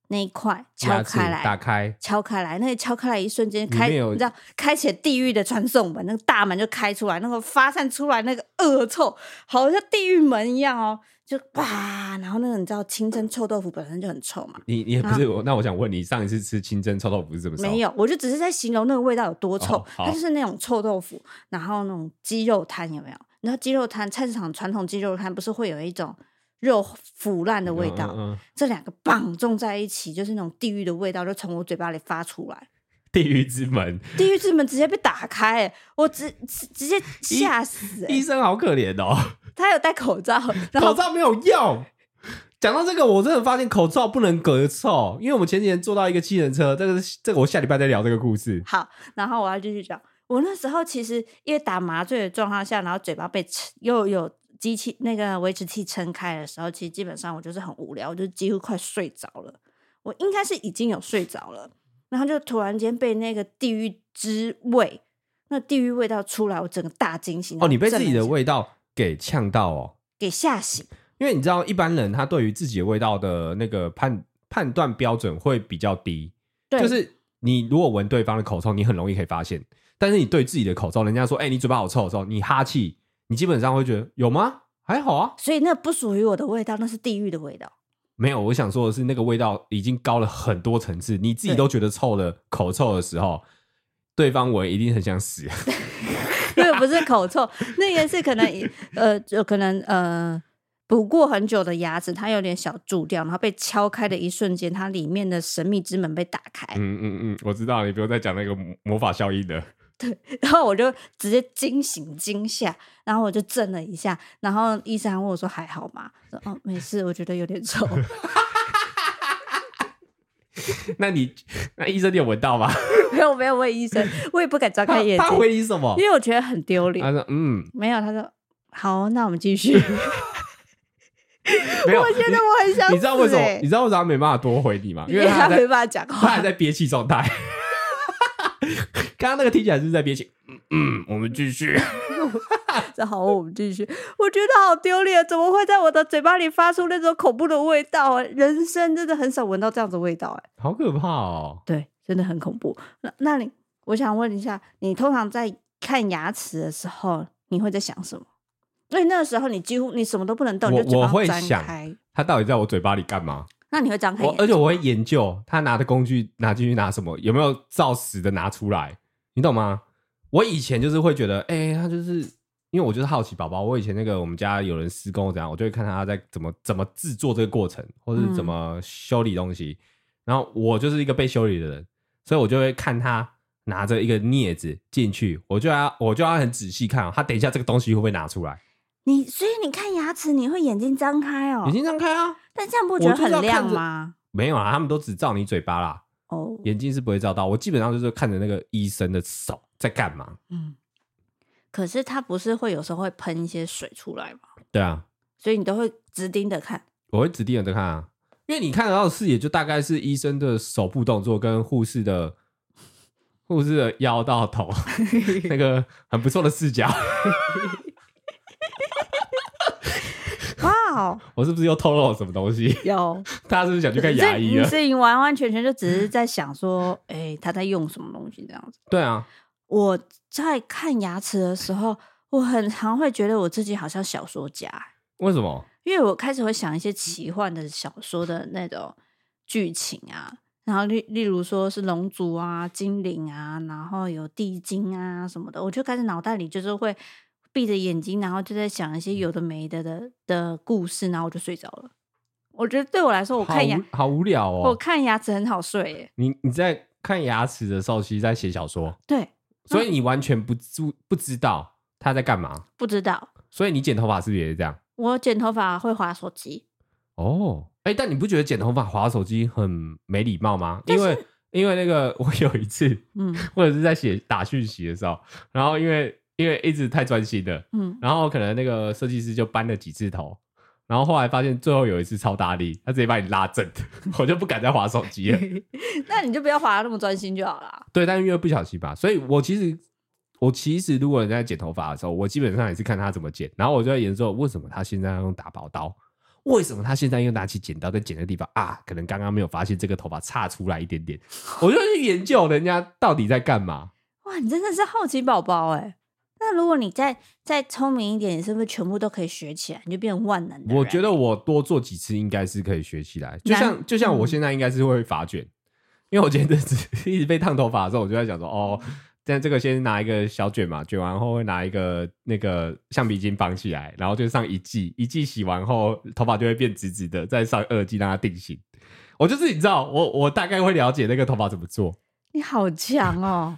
那一块敲开来，打开，敲开来，那个敲开来一瞬间开，你知道，开启地狱的传送门，那个大门就开出来，那个发散出来那个恶臭，好像地狱门一样哦，就哇，然后那个你知道清蒸臭豆腐本身就很臭嘛，你你也不是我，那我想问你，上一次吃清蒸臭豆腐是怎么？没有，我就只是在形容那个味道有多臭，哦、它就是那种臭豆腐，然后那种鸡肉摊有没有？然后鸡肉摊，菜市场传统鸡肉摊不是会有一种肉腐烂的味道？嗯嗯嗯、这两个绑种在一起，就是那种地狱的味道，就从我嘴巴里发出来。地狱之门，地狱之门直接被打开，我直直直接吓死。医生好可怜哦，他有戴口罩，口罩没有用。讲到这个，我真的发现口罩不能隔臭，因为我们前几天坐到一个七人车，这个这个我下礼拜再聊这个故事。好，然后我要继续讲。我那时候其实因为打麻醉的状况下，然后嘴巴被撑又有机器那个维持器撑开的时候，其实基本上我就是很无聊，我就几乎快睡着了。我应该是已经有睡着了，然后就突然间被那个地狱之味，那地狱味道出来，我整个大惊醒。哦，你被自己的味道给呛到哦，给吓醒。因为你知道一般人他对于自己的味道的那个判判断标准会比较低，对，就是你如果闻对方的口臭，你很容易可以发现。但是你对自己的口臭，人家说：“哎、欸，你嘴巴好臭的时候，你哈气，你基本上会觉得有吗？还好啊。”所以那不属于我的味道，那是地狱的味道。没有，我想说的是，那个味道已经高了很多层次，你自己都觉得臭了口臭的时候，对，对方我一定很想死。那个不是口臭，那个是可能呃，就可能呃，补过很久的牙齿，它有点小蛀掉，然后被敲开的一瞬间，它里面的神秘之门被打开。嗯嗯嗯，我知道，你不用再讲那个魔法效应的。对，然后我就直接惊醒惊吓，然后我就震了一下，然后医生问我说：“还好吗？”说：“哦，没事，我觉得有点臭。”那你那医生你有闻到吗？没有，没有问医生，我也不敢张开眼睛。他回你什么？因为我觉得很丢脸。他说：“嗯，没有。”他说：“好，那我们继续。”没有，我觉得我很想死、欸。你知道为什么？你知道为什么他没办法多回你吗？因为他，他没办法讲话，他还在憋气状态。刚刚那个听起来是在憋气，嗯嗯，我们继续。这好，我们继续。我觉得好丢脸，怎么会在我的嘴巴里发出那种恐怖的味道啊？人生真的很少闻到这样子的味道，哎，好可怕哦。对，真的很恐怖。那那你，我想问一下，你通常在看牙齿的时候，你会在想什么？因为那个时候你几乎你什么都不能动，我我会想开。他到底在我嘴巴里干嘛？那你会张开眼，我而且我会研究他拿的工具拿进去拿什么，有没有照实的拿出来，你懂吗？我以前就是会觉得，哎、欸，他就是因为我就是好奇宝宝。我以前那个我们家有人施工怎样，我就会看他在怎么怎么制作这个过程，或是怎么修理东西。嗯、然后我就是一个被修理的人，所以我就会看他拿着一个镊子进去，我就要我就要很仔细看、喔，他等一下这个东西会不会拿出来。你所以你看牙齿，你会眼睛张开哦、喔，眼睛张开啊？但这样不觉得很亮吗？没有啊，他们都只照你嘴巴啦。哦，oh. 眼睛是不会照到。我基本上就是看着那个医生的手在干嘛。嗯，可是他不是会有时候会喷一些水出来吗？对啊，所以你都会直盯着看。我会直盯着看啊，因为你看得到的视野就大概是医生的手部动作跟护士的护士的腰到头 那个很不错的视角。哇！我是不是又透露了什么东西？有，大家是不是想去看牙医啊？你完完全全就只是在想说，哎、欸，他在用什么东西这样子？对啊，我在看牙齿的时候，我很常会觉得我自己好像小说家。为什么？因为我开始会想一些奇幻的小说的那种剧情啊，然后例例如说是龙族啊、精灵啊，然后有地精啊什么的，我就开始脑袋里就是会。闭着眼睛，然后就在想一些有的没的的的故事，然后我就睡着了。我觉得对我来说，我看牙好，好无聊哦。我看牙齿很好睡耶。你你在看牙齿的时候，其实在写小说。对，所以你完全不知不知道他在干嘛。不知道。所以你剪头发是不是也是这样？我剪头发会划手机。哦，哎、欸，但你不觉得剪头发划手机很没礼貌吗？因为因为那个 我有一次，嗯，或者是在写打讯息的时候，然后因为。因为一直太专心了，嗯，然后可能那个设计师就搬了几次头，然后后来发现最后有一次超大力，他直接把你拉正，我就不敢再划手机了。那你就不要划得那么专心就好了。对，但是因为不小心吧，所以我其实我其实如果人在剪头发的时候，我基本上也是看他怎么剪，然后我就在研究为什么他现在要用打薄刀，为什么他现在又拿起剪刀在剪的地方啊，可能刚刚没有发现这个头发差出来一点点，我就去研究人家到底在干嘛。哇，你真的是好奇宝宝哎。那如果你再再聪明一点，你是不是全部都可以学起来？你就变成万能的。我觉得我多做几次应该是可以学起来。就像就像我现在应该是会发卷，嗯、因为我前阵子一直被烫头发的时候，我就在想说，哦，现在这个先拿一个小卷嘛，卷完后会拿一个那个橡皮筋绑起来，然后就上一剂，一剂洗完后头发就会变直直的，再上二剂让它定型。我就是你知道，我我大概会了解那个头发怎么做。你好强哦！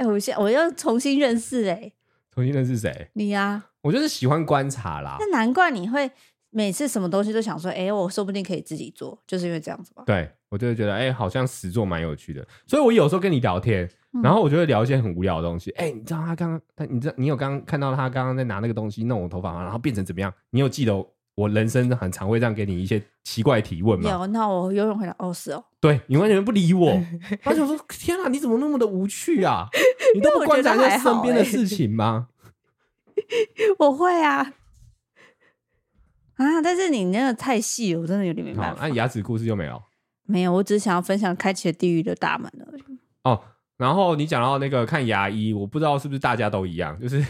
哎、欸，我现我要重新认识哎、欸，重新认识谁？你呀、啊，我就是喜欢观察啦。那难怪你会每次什么东西都想说，哎、欸，我说不定可以自己做，就是因为这样子吧。对，我就会觉得，哎、欸，好像实做蛮有趣的。所以我有时候跟你聊天，然后我就会聊一些很无聊的东西。哎、你知道他刚刚，他你知道你有刚刚看到他刚刚在拿那个东西弄我头发吗？然后变成怎么样？你有记得？我人生很常会这样给你一些奇怪的提问嘛？有，那我游泳回答哦，是哦。对，你完全不理我，而且我说天啊，你怎么那么的无趣啊？你都不观察在身边的事情吗？我，我会啊，啊！但是你那个太细了，我真的有点没办法。那、啊、牙齿故事就没有？没有，我只是想要分享开启了地狱的大门而已。哦，然后你讲到那个看牙医，我不知道是不是大家都一样，就是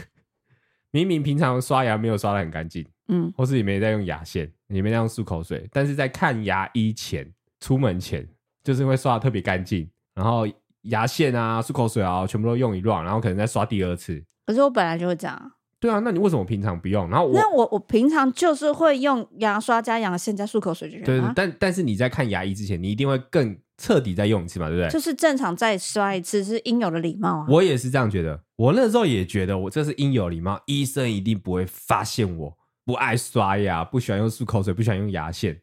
明明平常刷牙没有刷的很干净。嗯，或是也没在用牙线，也没在用漱口水，但是在看牙医前、出门前，就是会刷的特别干净，然后牙线啊、漱口水啊，全部都用一 round，然后可能再刷第二次。可是我本来就会这样。对啊，那你为什么平常不用？然后我那我我平常就是会用牙刷加牙线加漱口水就行。对，对对，但但是你在看牙医之前，你一定会更彻底再用一次嘛，对不对？就是正常再刷一次是应有的礼貌啊。我也是这样觉得，我那时候也觉得我这是应有礼貌，医生一定不会发现我。不爱刷牙，不喜欢用漱口水，不喜欢用牙线。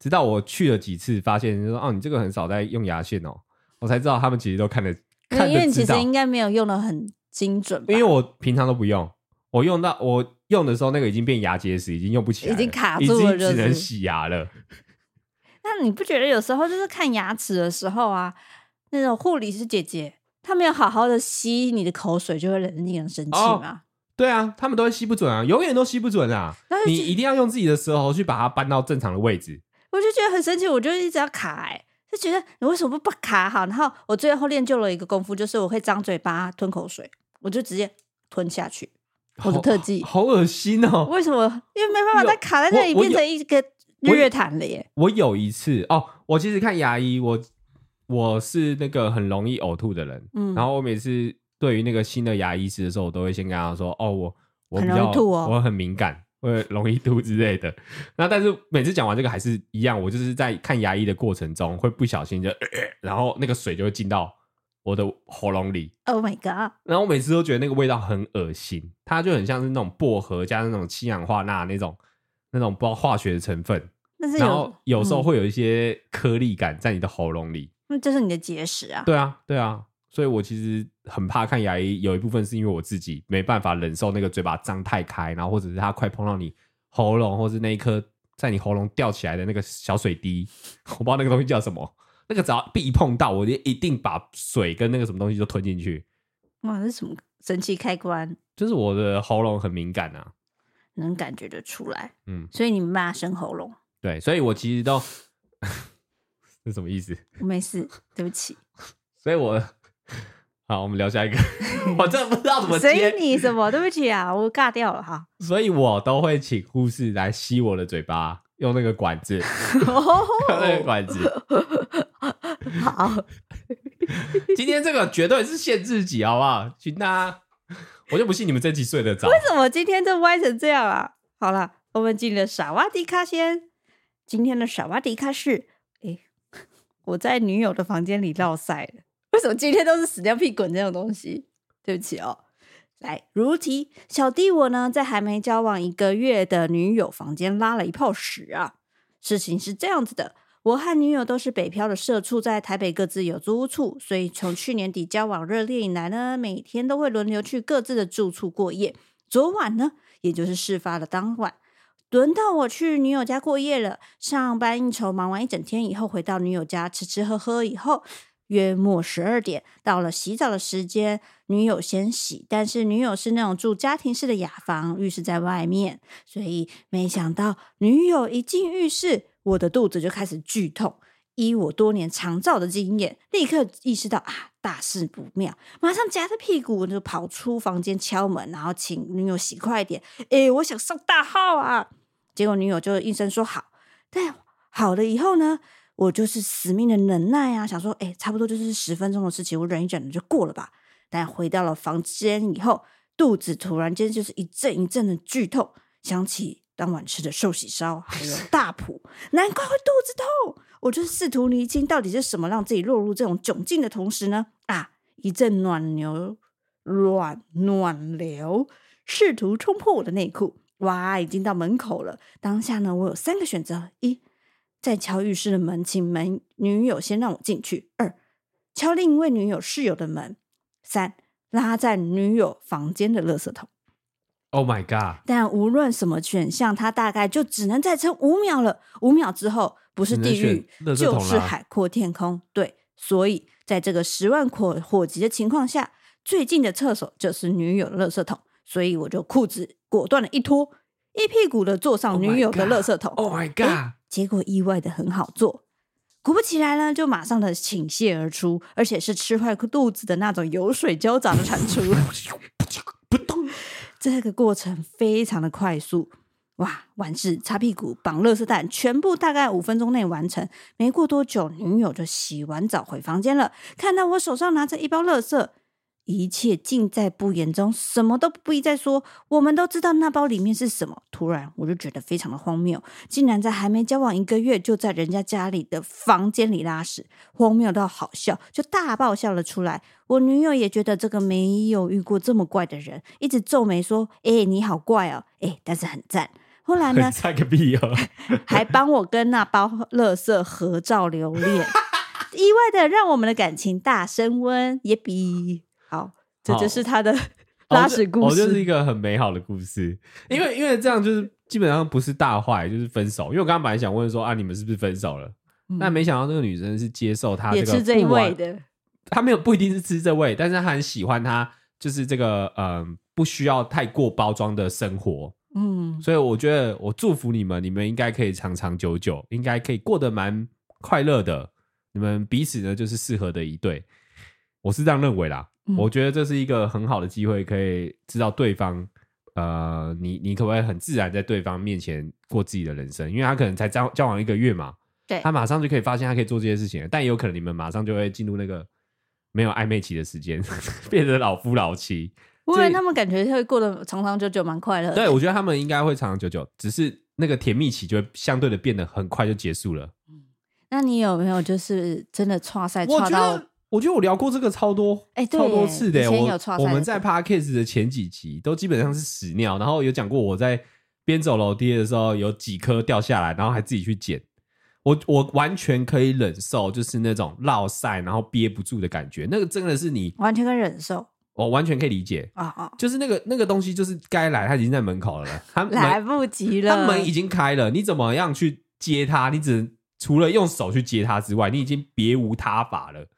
直到我去了几次，发现说：“哦，你这个很少在用牙线哦。”我才知道他们其实都看得看。因为其实应该没有用的很精准，因为我平常都不用，我用到我用的时候，那个已经变牙结石，已经用不起来了，已经卡住了，只能洗牙了。那你不觉得有时候就是看牙齿的时候啊，那种护理师姐姐她没有好好的吸你的口水，就会令人生气吗？哦对啊，他们都会吸不准啊，永远都吸不准啊！你一定要用自己的舌头去把它搬到正常的位置。我就觉得很神奇，我就一直要卡、欸，就觉得你为什么不不卡好？然后我最后练就了一个功夫，就是我会张嘴巴吞口水，我就直接吞下去。我的特技好恶心哦！为什么？因为没办法再卡在那里，变成一个日月潭了耶。我有一次哦，我其实看牙医，我我是那个很容易呕吐的人，嗯，然后我每次对于那个新的牙医师的时候，我都会先跟他说，哦，我我比较我很敏感，会容易吐之类的。那但是每次讲完这个还是一样，我就是在看牙医的过程中会不小心就，然后那个水就会进到。我的喉咙里，Oh my god！然后我每次都觉得那个味道很恶心，它就很像是那种薄荷加那种氢氧化钠那种那种不知道化学的成分，但是然后有时候会有一些颗粒感在你的喉咙里，那这是你的结石啊？对啊，对啊，所以我其实很怕看牙医，有一部分是因为我自己没办法忍受那个嘴巴张太开，然后或者是它快碰到你喉咙，或是那一颗在你喉咙吊起来的那个小水滴，我不知道那个东西叫什么。那个只要一碰到，我就一定把水跟那个什么东西都吞进去。哇，这是什么神奇开关？就是我的喉咙很敏感啊，能感觉得出来。嗯，所以你妈生喉咙。对，所以我其实都 是什么意思？我没事，对不起。所以我好，我们聊下一个。我真的不知道怎么接。所以你什么？对不起啊，我尬掉了哈。所以我都会请护士来吸我的嘴巴，用那个管子，用那个管子。好，今天这个绝对是限制级，好不好？请大家，我就不信你们这集睡得着。为什么今天就歪成这样啊？好了，我们进了傻瓦迪卡先。今天的傻瓦迪卡是，哎，我在女友的房间里落塞了。为什么今天都是屎尿屁滚这种东西？对不起哦。来，如题，小弟我呢，在还没交往一个月的女友房间拉了一泡屎啊。事情是这样子的。我和女友都是北漂的社畜，在台北各自有租屋处，所以从去年底交往热恋以来呢，每天都会轮流去各自的住处过夜。昨晚呢，也就是事发的当晚，轮到我去女友家过夜了。上班应酬忙完一整天以后，回到女友家吃吃喝喝以后，约莫十二点到了洗澡的时间，女友先洗，但是女友是那种住家庭式的雅房，浴室在外面，所以没想到女友一进浴室。我的肚子就开始剧痛，依我多年长照的经验，立刻意识到啊，大事不妙，马上夹着屁股就跑出房间敲门，然后请女友洗快点。哎，我想上大号啊！结果女友就应声说好。但好了以后呢，我就是死命的忍耐啊，想说哎，差不多就是十分钟的事情，我忍一忍就过了吧。但回到了房间以后，肚子突然间就是一阵一阵的剧痛，想起。当晚吃的寿喜烧，还有 大补，难怪会肚子痛。我就试图厘清到底是什么让自己落入这种窘境的同时呢，啊，一阵暖流，暖暖流试图冲破我的内裤。哇，已经到门口了。当下呢，我有三个选择：一，再敲浴室的门，请门女友先让我进去；二，敲另一位女友室友的门；三，拉在女友房间的垃圾桶。Oh my god！但无论什么选项，它大概就只能再撑五秒了。五秒之后，不是地狱就是海阔天空。对，所以在这个十万火火急的情况下，最近的厕所就是女友的垃圾桶。所以我就裤子果断的一脱，一屁股的坐上女友的垃圾桶。Oh oh my god 结果意外的很好做，果不其然呢，就马上的倾泻而出，而且是吃坏肚子的那种油水交杂的产出。不动。这个过程非常的快速，哇！完事擦屁股、绑垃圾袋，全部大概五分钟内完成。没过多久，女友就洗完澡回房间了，看到我手上拿着一包垃圾。一切尽在不言中，什么都不必再说。我们都知道那包里面是什么。突然，我就觉得非常的荒谬，竟然在还没交往一个月，就在人家家里的房间里拉屎，荒谬到好笑，就大爆笑了出来。我女友也觉得这个没有遇过这么怪的人，一直皱眉说：“哎、欸，你好怪哦，哎、欸，但是很赞。”后来呢？赞个屁哦！还帮我跟那包垃圾合照留念，意外的让我们的感情大升温，也比。好，这就是他的 拉屎故事。哦，就是一个很美好的故事。因为因为这样就是基本上不是大坏，就是分手。因为我刚刚本来想问说啊，你们是不是分手了？嗯、但没想到那个女生是接受他这个也吃这一味的。他没有不一定是吃这味，但是他很喜欢他，就是这个嗯、呃，不需要太过包装的生活。嗯，所以我觉得我祝福你们，你们应该可以长长久久，应该可以过得蛮快乐的。你们彼此呢，就是适合的一对。我是这样认为啦。嗯我觉得这是一个很好的机会，可以知道对方，呃，你你可不可以很自然在对方面前过自己的人生？因为他可能才交交往一个月嘛，对他马上就可以发现他可以做这些事情，但也有可能你们马上就会进入那个没有暧昧期的时间，变成老夫老妻。我以为他们感觉会过得长长久久，蛮快乐的。对，我觉得他们应该会长长久久，只是那个甜蜜期就会相对的变得很快就结束了。那你有没有就是真的跨赛我觉挫到得，我觉得我聊过这个超多，哎对超多次的我我们在 Podcast 的前几集都基本上是屎尿，然后有讲过我在边走楼梯的时候有几颗掉下来，然后还自己去捡。我我完全可以忍受，就是那种落赛然后憋不住的感觉，那个真的是你完全可以忍受我完全可以理解。啊啊，就是那个那个东西，就是该来，他已经在门口了，他来不及了，他门已经开了，你怎么样去接他？你只能除了用手去接他之外，你已经别无他法了。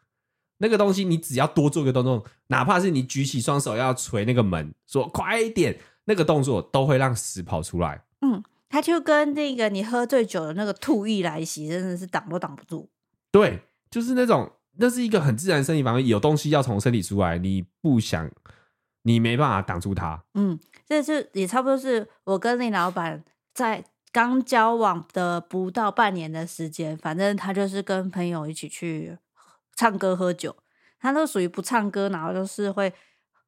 那个东西，你只要多做一个动作，哪怕是你举起双手要捶那个门，说快一点，那个动作都会让屎跑出来。嗯，他就跟那个你喝醉酒的那个吐意来袭，真的是挡都挡不住。对，就是那种，那是一个很自然生理反应，有东西要从身体出来，你不想，你没办法挡住它。嗯，这是也差不多是我跟林老板在刚交往的不到半年的时间，反正他就是跟朋友一起去唱歌喝酒，他都属于不唱歌，然后就是会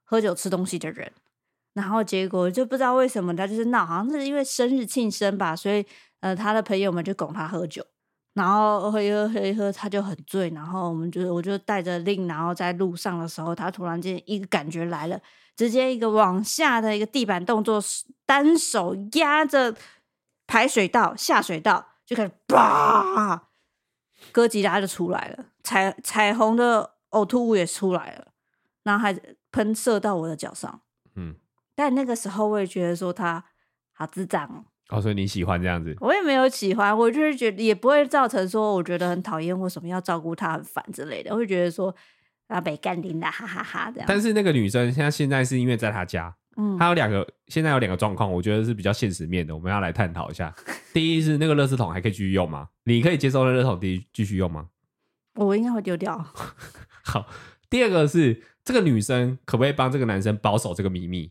喝酒吃东西的人。然后结果就不知道为什么他就是闹，好像是因为生日庆生吧，所以呃他的朋友们就拱他喝酒，然后喝一喝喝一喝他就很醉，然后我们就我就带着令，然后在路上的时候，他突然间一个感觉来了，直接一个往下的一个地板动作，单手压着排水道下水道就开始叭，哥吉拉就出来了，彩彩虹的呕吐物也出来了，然后还喷射到我的脚上，嗯，但那个时候我也觉得说他好智障哦。哦，所以你喜欢这样子？我也没有喜欢，我就是觉得也不会造成说我觉得很讨厌或什么要照顾他很烦之类的，我会觉得说啊被干定的哈哈哈这样。但是那个女生现在现在是因为在她家，嗯，它有两个，现在有两个状况，我觉得是比较现实面的，我们要来探讨一下。第一是那个垃圾桶还可以继续用吗？你可以接受那垃圾桶继继续用吗？我应该会丢掉。好，第二个是这个女生可不可以帮这个男生保守这个秘密？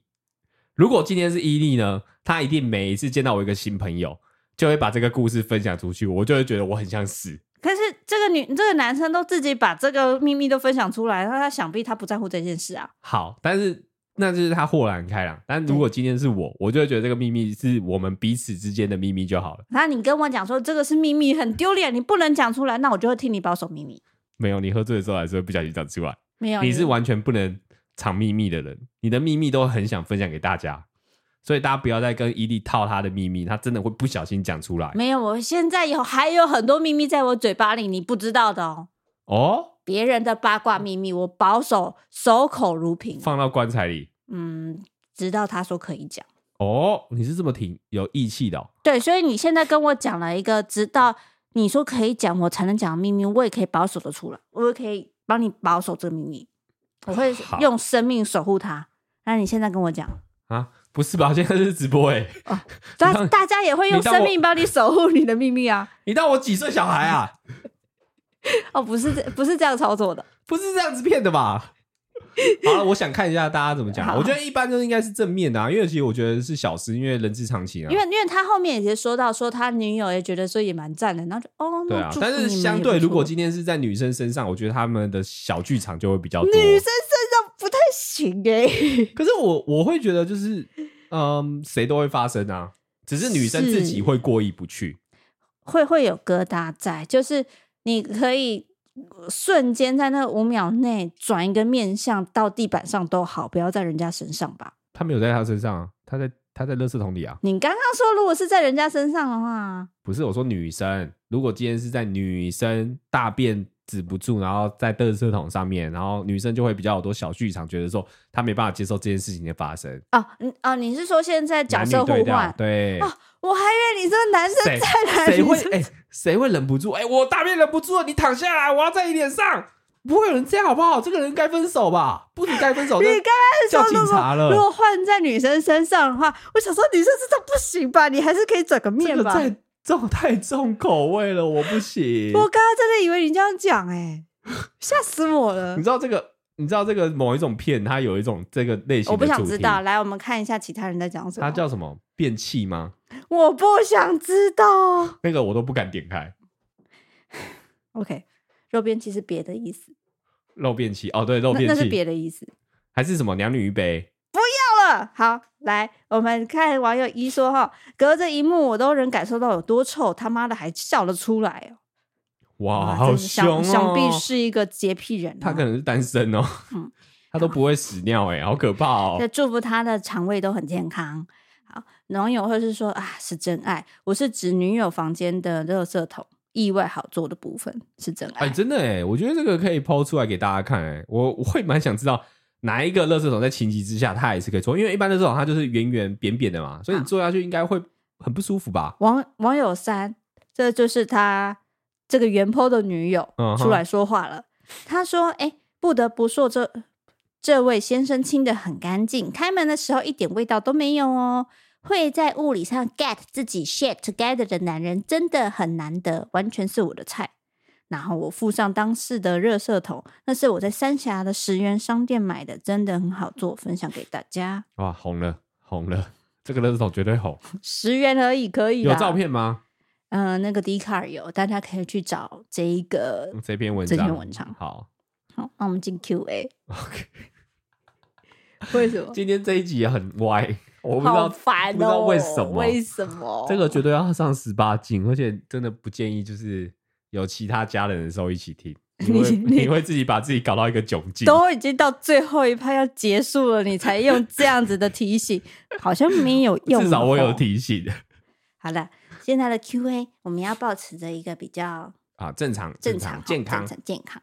如果今天是伊利呢，她一定每一次见到我一个新朋友，就会把这个故事分享出去，我就会觉得我很像死。可是这个女这个男生都自己把这个秘密都分享出来，那他想必他不在乎这件事啊。好，但是那就是他豁然开朗。但如果今天是我，我就会觉得这个秘密是我们彼此之间的秘密就好了。那你跟我讲说这个是秘密，很丢脸，你不能讲出来，那我就会替你保守秘密。没有，你喝醉的时候还是会不小心讲出来。没有，你是完全不能藏秘密的人，你的秘密都很想分享给大家，所以大家不要再跟伊利套他的秘密，他真的会不小心讲出来。没有，我现在有还有很多秘密在我嘴巴里，你不知道的哦。哦，别人的八卦秘密，我保守，守口如瓶。放到棺材里。嗯，直到他说可以讲。哦，你是这么挺有义气的、哦。对，所以你现在跟我讲了一个，直到你说可以讲，我才能讲的秘密，我也可以保守的出来，我也可以帮你保守这个秘密，我会用生命守护它。那你现在跟我讲啊？不是吧？现在是直播哎、欸。哦，大大家也会用生命帮你守护你的秘密啊。你当我几岁小孩啊？哦，不是，不是这样操作的，不是这样子骗的吧？好了，我想看一下大家怎么讲。我觉得一般都应该是正面的啊，因为其实我觉得是小事，因为人之常情啊。因为因为他后面也是说到说他女友也觉得说也蛮赞的，然后就哦，对啊。但是相对，如果今天是在女生身上，我觉得他们的小剧场就会比较多。女生身上不太行哎、欸。可是我我会觉得就是，嗯，谁都会发生啊，只是女生自己会过意不去，会会有疙瘩在，就是你可以。瞬间在那五秒内转一个面向到地板上都好，不要在人家身上吧。他没有在他身上啊，他在他在垃圾桶里啊。你刚刚说如果是在人家身上的话，不是我说女生，如果今天是在女生大便止不住，然后在垃圾桶上面，然后女生就会比较有多小剧场，觉得说她没办法接受这件事情的发生。哦，嗯哦，你是说现在角色互换？对。哦，我还以为你说男生在哪里？谁会？哎、欸，谁会忍不住？哎、欸，我大便忍不住了，你躺下来，我要在你脸上。不会有人这样好不好？这个人该分手吧？不止该分手，你刚刚叫警察了。如果换在女生身上的话，我想说女生身上不行吧？你还是可以转个面吧？这个、太重太重口味了，我不行。我刚刚真的以为你这样讲、欸，哎，吓死我了。你知道这个你知道这个某一种片，它有一种这个类型的，我不想知道。来，我们看一下其他人在讲什么。它叫什么？变气吗？我不想知道。那个我都不敢点开。OK，肉便器是别的意思。肉便器哦，对，肉便器那，是别的意思。还是什么娘女一杯？不要了。好，来，我们看网友一说哈，隔着一幕我都能感受到有多臭，他妈的还笑了出来哦。哇，好凶哦！想必是一个洁癖人，他可能是单身哦。嗯，他都不会屎尿哎，好可怕哦！祝福他的肠胃都很健康。好，网友会是说啊，是真爱。我是指女友房间的垃圾桶，意外好做的部分是真爱。哎，真的哎，我觉得这个可以抛出来给大家看哎，我我会蛮想知道哪一个垃圾桶在情急之下它也是可以做，因为一般的垃圾桶它就是圆圆扁扁的嘛，所以你坐下去应该会很不舒服吧？网网友三，这就是他。这个原 po 的女友出来说话了，她、uh huh. 说：“哎，不得不说这这位先生清的很干净，开门的时候一点味道都没有哦。会在物理上 get 自己 shit together 的男人真的很难得，完全是我的菜。然后我附上当时的热色桶，那是我在三峡的十元商店买的，真的很好做，分享给大家。哇，红了红了，这个热色桶绝对红，十元而已，可以有照片吗？”嗯、呃，那个 Dcard 有，大家可以去找这一个这篇文章。这篇文章好，好，那我们进 Q&A。OK，为什么今天这一集也很歪？我不知道，烦哦、不知道为什么？为什么？这个绝对要上十八禁，而且真的不建议就是有其他家人的时候一起听，你会你，你会自己把自己搞到一个窘境。都已经到最后一趴要结束了，你才用这样子的提醒，好像没有用。至少我有提醒。好了。现在的 Q&A，我们要保持着一个比较啊正常、正常、健康、健康。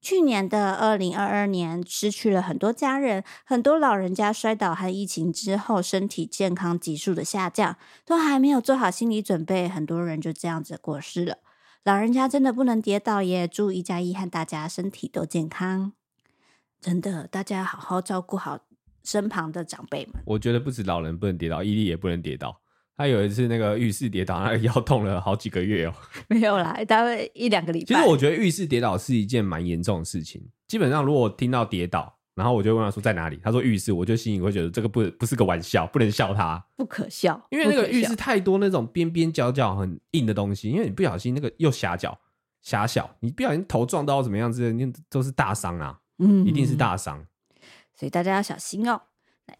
去年的二零二二年，失去了很多家人，很多老人家摔倒和疫情之后身体健康急速的下降，都还没有做好心理准备，很多人就这样子过世了。老人家真的不能跌倒耶！祝一加一和大家身体都健康。真的，大家好好照顾好身旁的长辈们。我觉得不止老人不能跌倒，伊利也不能跌倒。他有一次那个浴室跌倒，那个腰痛了好几个月哦。没有啦，大概一两个礼拜。其实我觉得浴室跌倒是一件蛮严重的事情。基本上，如果听到跌倒，然后我就问他说在哪里，他说浴室，我就心里会觉得这个不不是个玩笑，不能笑他，不可笑。因为那个浴室太多那种边边角角很硬的东西，因为你不小心那个又狭角狭小，你不小心头撞到怎么样子，那都是大伤啊，嗯，一定是大伤。所以大家要小心哦。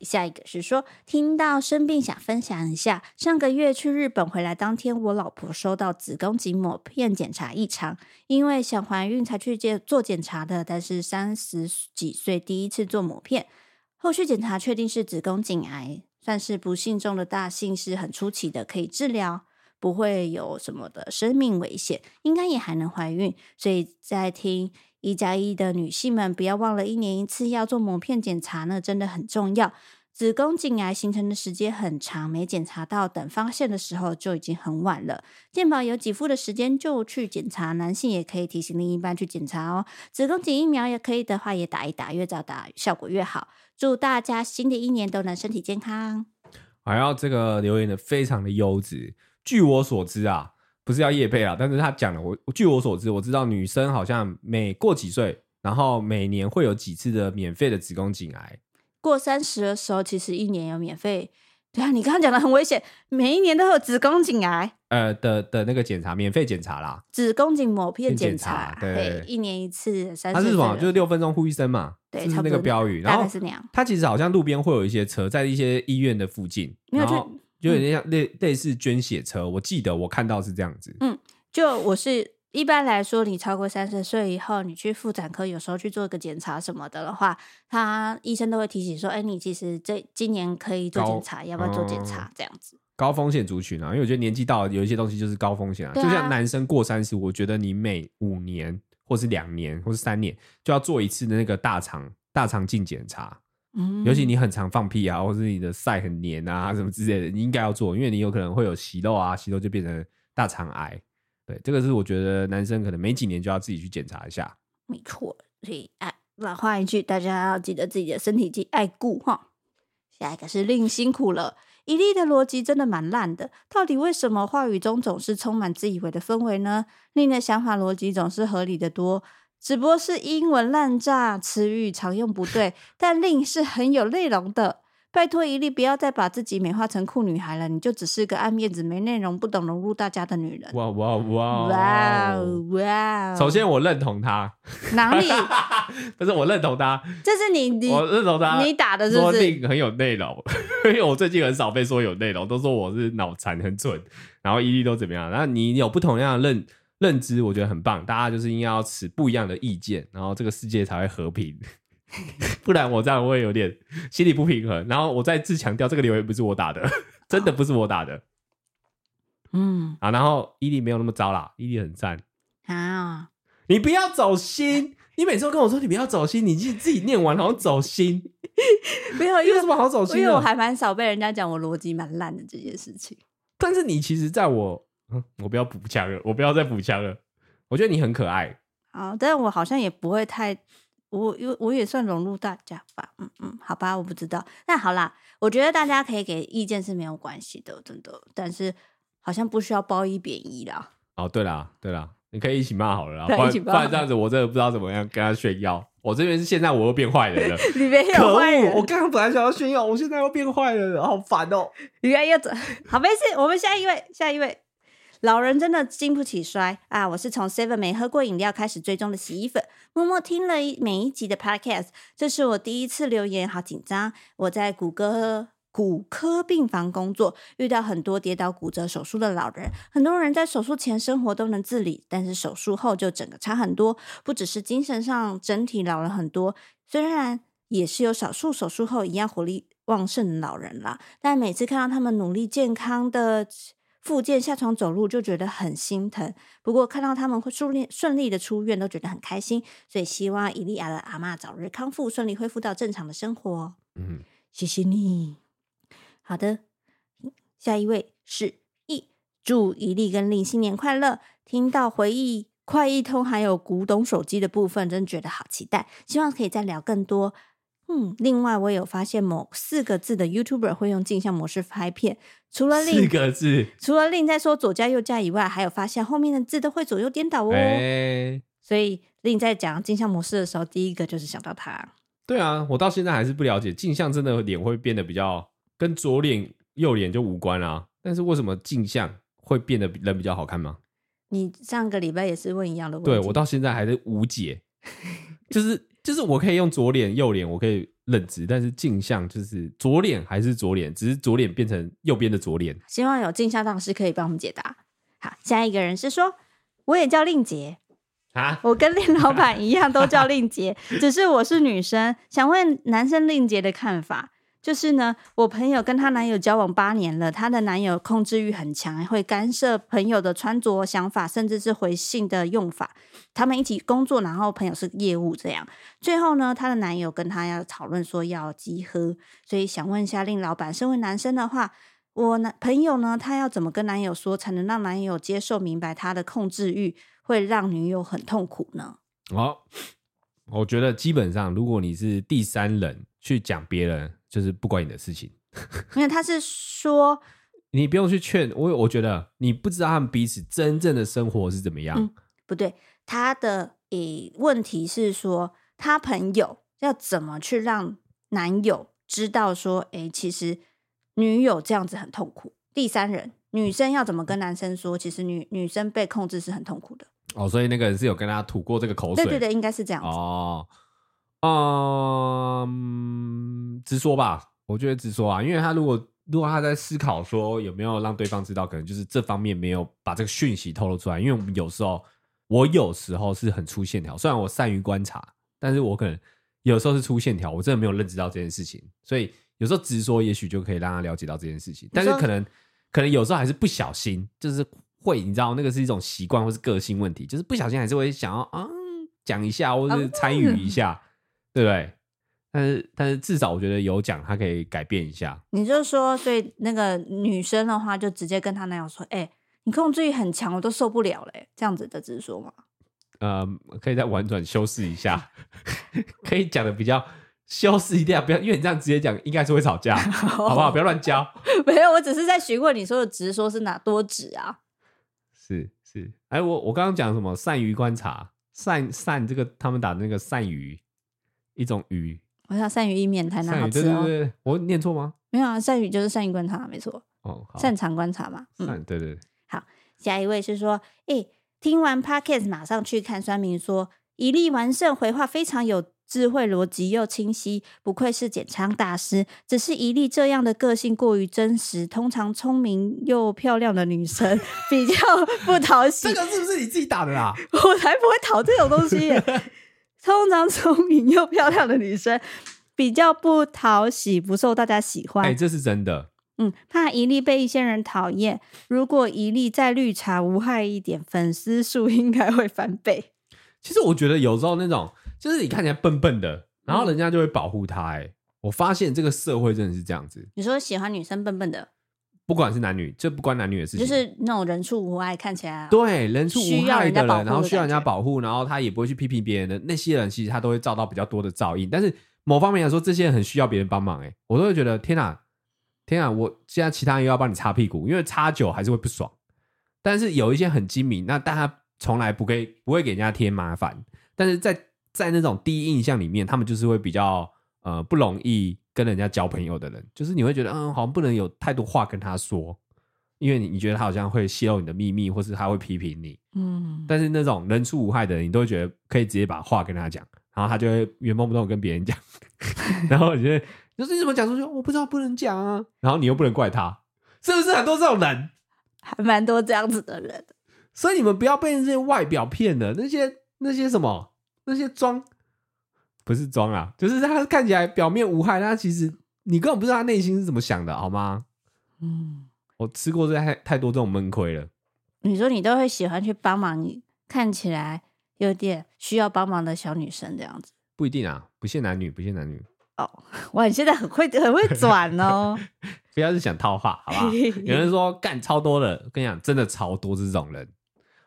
下一个是说，听到生病想分享一下。上个月去日本回来当天，我老婆收到子宫颈抹片检查异常，因为想怀孕才去做检查的，但是三十几岁第一次做抹片，后续检查确定是子宫颈癌，算是不幸中的大幸，是很初期的，可以治疗，不会有什么的生命危险，应该也还能怀孕。所以在听。一加一的女性们，不要忘了，一年一次要做抹片检查呢，真的很重要。子宫颈癌形成的时间很长，没检查到，等发现的时候就已经很晚了。健保有给付的时间就去检查，男性也可以提醒另一半去检查哦。子宫颈疫苗也可以的话，也打一打，越早打效果越好。祝大家新的一年都能身体健康。还要这个留言的非常的优质。据我所知啊。不是要业配啊，但是他讲了，我据我所知，我知道女生好像每过几岁，然后每年会有几次的免费的子宫颈癌。过三十的时候，其实一年有免费。对啊，你刚刚讲的很危险，每一年都有子宫颈癌。呃的的那个检查，免费检查啦，子宫颈抹片检查，对，对，一年一次。三十。它是什么？就是六分钟呼一声嘛，对，是那个标语。然后它其实好像路边会有一些车，在一些医院的附近，然后。就有点像类类似捐血车，我记得我看到是这样子。嗯，就我是一般来说，你超过三十岁以后，你去妇产科有时候去做一个检查什么的的话，他医生都会提醒说：“哎、欸，你其实这今年可以做检查，要不要做检查？”这样子。高风险族群啊，因为我觉得年纪到了，有一些东西就是高风险啊。啊就像男生过三十，我觉得你每五年或是两年或是三年就要做一次的那个大肠大肠镜检查。尤其你很常放屁啊，或是你的塞很黏啊，什么之类的，你应该要做，因为你有可能会有息肉啊，息肉就变成大肠癌。对，这个是我觉得男生可能没几年就要自己去检查一下。没错，所以哎，老话一句，大家要记得自己的身体，记爱顾哈。下一个是令辛苦了，伊利的逻辑真的蛮烂的，到底为什么话语中总是充满自以为的氛围呢？令的想法逻辑总是合理的多。只不过是英文烂炸，词语常用不对，但令是很有内容的。拜托一粒，不要再把自己美化成酷女孩了，你就只是个爱面子、没内容、不懂融入大家的女人。哇哇哇哇哦哇！首先，我认同他。哪里？不是我认同他，这是你你我认同他。你打的是不是？说令很有内容，因为我最近很少被说有内容，都说我是脑残很蠢，然后一粒都怎么样？然后你有不同样的认认知，我觉得很棒。大家就是应该要持不一样的意见，然后这个世界才会和平。不然我这样会有点心理不平衡。然后我再次强调，这个留言不是我打的，真的不是我打的。嗯啊，然后伊利没有那么糟啦，伊利很赞啊。你不要走心，你每次都跟我说你不要走心，你自己自己念完好像走心，没有，有什么好走心的？因为我还蛮少被人家讲我逻辑蛮烂的这件事情。但是你其实在我，嗯，我不要补枪了，我不要再补枪了。我觉得你很可爱。好，但是我好像也不会太。我因为我也算融入大家吧，嗯嗯，好吧，我不知道。那好啦，我觉得大家可以给意见是没有关系的，真的。但是好像不需要褒义贬义啦。哦，对啦，对啦，你可以一起骂好了啦，不然这样子我真的不知道怎么样跟他炫耀。我这边是现在我又变坏人了，你没有坏人，我刚刚本来想要炫耀，我现在又变坏人了，好烦哦。你看又怎？好，没事，我们下一位，下一位。老人真的经不起摔啊！我是从 Seven 没喝过饮料开始追踪的洗衣粉，默默听了每一集的 Podcast。这是我第一次留言，好紧张。我在骨科骨科病房工作，遇到很多跌倒骨折手术的老人。很多人在手术前生活都能自理，但是手术后就整个差很多，不只是精神上，整体老了很多。虽然也是有少数手术后一样活力旺盛的老人啦，但每次看到他们努力健康的。复健下床走路就觉得很心疼，不过看到他们会顺利顺利的出院，都觉得很开心。所以希望伊利亚的阿嬷早日康复，顺利恢复到正常的生活。嗯，谢谢你。好的，下一位是一祝伊利跟令新年快乐。听到回忆快易通还有古董手机的部分，真觉得好期待。希望可以再聊更多。嗯，另外我有发现某四个字的 YouTuber 会用镜像模式拍片，除了令四个字，除了令在说左加右加以外，还有发现后面的字都会左右颠倒哦。欸、所以令在讲镜像模式的时候，第一个就是想到他。对啊，我到现在还是不了解镜像真的脸会变得比较跟左脸右脸就无关啊。但是为什么镜像会变得人比较好看吗？你上个礼拜也是问一样的问题，对，我到现在还是无解，就是。就是我可以用左脸、右脸，我可以认直，但是镜像就是左脸还是左脸，只是左脸变成右边的左脸。希望有镜像大师可以帮我们解答。好，下一个人是说，我也叫令杰啊，我跟令老板一样都叫 令杰，只是我是女生，想问男生令杰的看法。就是呢，我朋友跟她男友交往八年了，她的男友控制欲很强，会干涉朋友的穿着、想法，甚至是回信的用法。他们一起工作，然后朋友是业务这样。最后呢，她的男友跟她要讨论说要集合，所以想问一下令老板，身为男生的话，我男朋友呢，他要怎么跟男友说，才能让男友接受、明白他的控制欲会让女友很痛苦呢？哦，我觉得基本上，如果你是第三人去讲别人。就是不关你的事情，因为他是说，你不用去劝我。我觉得你不知道他们彼此真正的生活是怎么样。嗯、不对，他的诶问题是说，他朋友要怎么去让男友知道说，诶，其实女友这样子很痛苦。第三人女生要怎么跟男生说，其实女女生被控制是很痛苦的。哦，所以那个人是有跟他吐过这个口水。对对对，应该是这样子。哦。嗯，直说吧，我觉得直说啊，因为他如果如果他在思考说有没有让对方知道，可能就是这方面没有把这个讯息透露出来。因为我们有时候，我有时候是很粗线条，虽然我善于观察，但是我可能有时候是粗线条，我真的没有认知到这件事情。所以有时候直说，也许就可以让他了解到这件事情。但是可能可能有时候还是不小心，就是会你知道那个是一种习惯或是个性问题，就是不小心还是会想要啊讲一下或是参与一下。对不对？但是但是至少我觉得有讲，他可以改变一下。你就说，所以那个女生的话，就直接跟她男友说：“哎、欸，你控制欲很强，我都受不了嘞。”这样子的直说嘛。呃，可以再婉转修饰一下，可以讲的比较修饰一点，不要因为你这样直接讲，应该是会吵架，好不好？不要乱教。没有，我只是在询问你说的直说是哪多直啊？是是，哎，我我刚刚讲什么？善于观察。善善这个他们打的那个鳝鱼，一种鱼。我知道鳝鱼意面台南好，吃哦。对对对，我念错吗？没有啊，鳝鱼就是善于观察，没错，哦，好擅长观察嘛。嗯，鳝，对对对，下一位是说，诶，听完 Podcast 马上去看。酸明说，一粒完胜，回话非常有智慧，逻辑又清晰，不愧是减仓大师。只是一粒这样的个性过于真实，通常聪明又漂亮的女生 比较不讨喜。这个是不是你自己打的啦？我才不会讨这种东西耶。通常聪明又漂亮的女生比较不讨喜，不受大家喜欢。哎、这是真的。嗯，怕一力被一些人讨厌。如果一力再绿茶无害一点，粉丝数应该会翻倍。其实我觉得有时候那种，就是你看起来笨笨的，然后人家就会保护他、欸。哎、嗯，我发现这个社会真的是这样子。你说喜欢女生笨笨的，不管是男女，这不关男女的事情，就是那种人畜无害，看起来对人畜无害的人，然后需要人家保护，然后他也不会去批评别人的那些人，其实他都会遭到比较多的噪音。但是某方面来说，这些人很需要别人帮忙、欸。哎，我都会觉得天哪！天啊！我现在其他人又要帮你擦屁股，因为擦久还是会不爽。但是有一些很精明，那大家从来不给不会给人家添麻烦。但是在在那种第一印象里面，他们就是会比较呃不容易跟人家交朋友的人。就是你会觉得嗯，好像不能有太多话跟他说，因为你你觉得他好像会泄露你的秘密，或是他会批评你。嗯。但是那种人畜无害的人，你都会觉得可以直接把话跟他讲，然后他就会原封不动跟别人讲，然后你觉得。就是你怎么讲出去？我不知道不能讲啊，然后你又不能怪他，是不是很多这种人？还蛮多这样子的人，所以你们不要被这些外表骗了。那些那些什么那些装，不是装啊，就是他看起来表面无害，但他其实你根本不知道他内心是怎么想的，好吗？嗯，我吃过这太太多这种闷亏了。你说你都会喜欢去帮忙你看起来有点需要帮忙的小女生这样子？不一定啊，不限男女，不限男女。哦，哇！你现在很会很会转哦，不要是想套话，好不好？有人说干超多的，我跟你讲，真的超多这种人，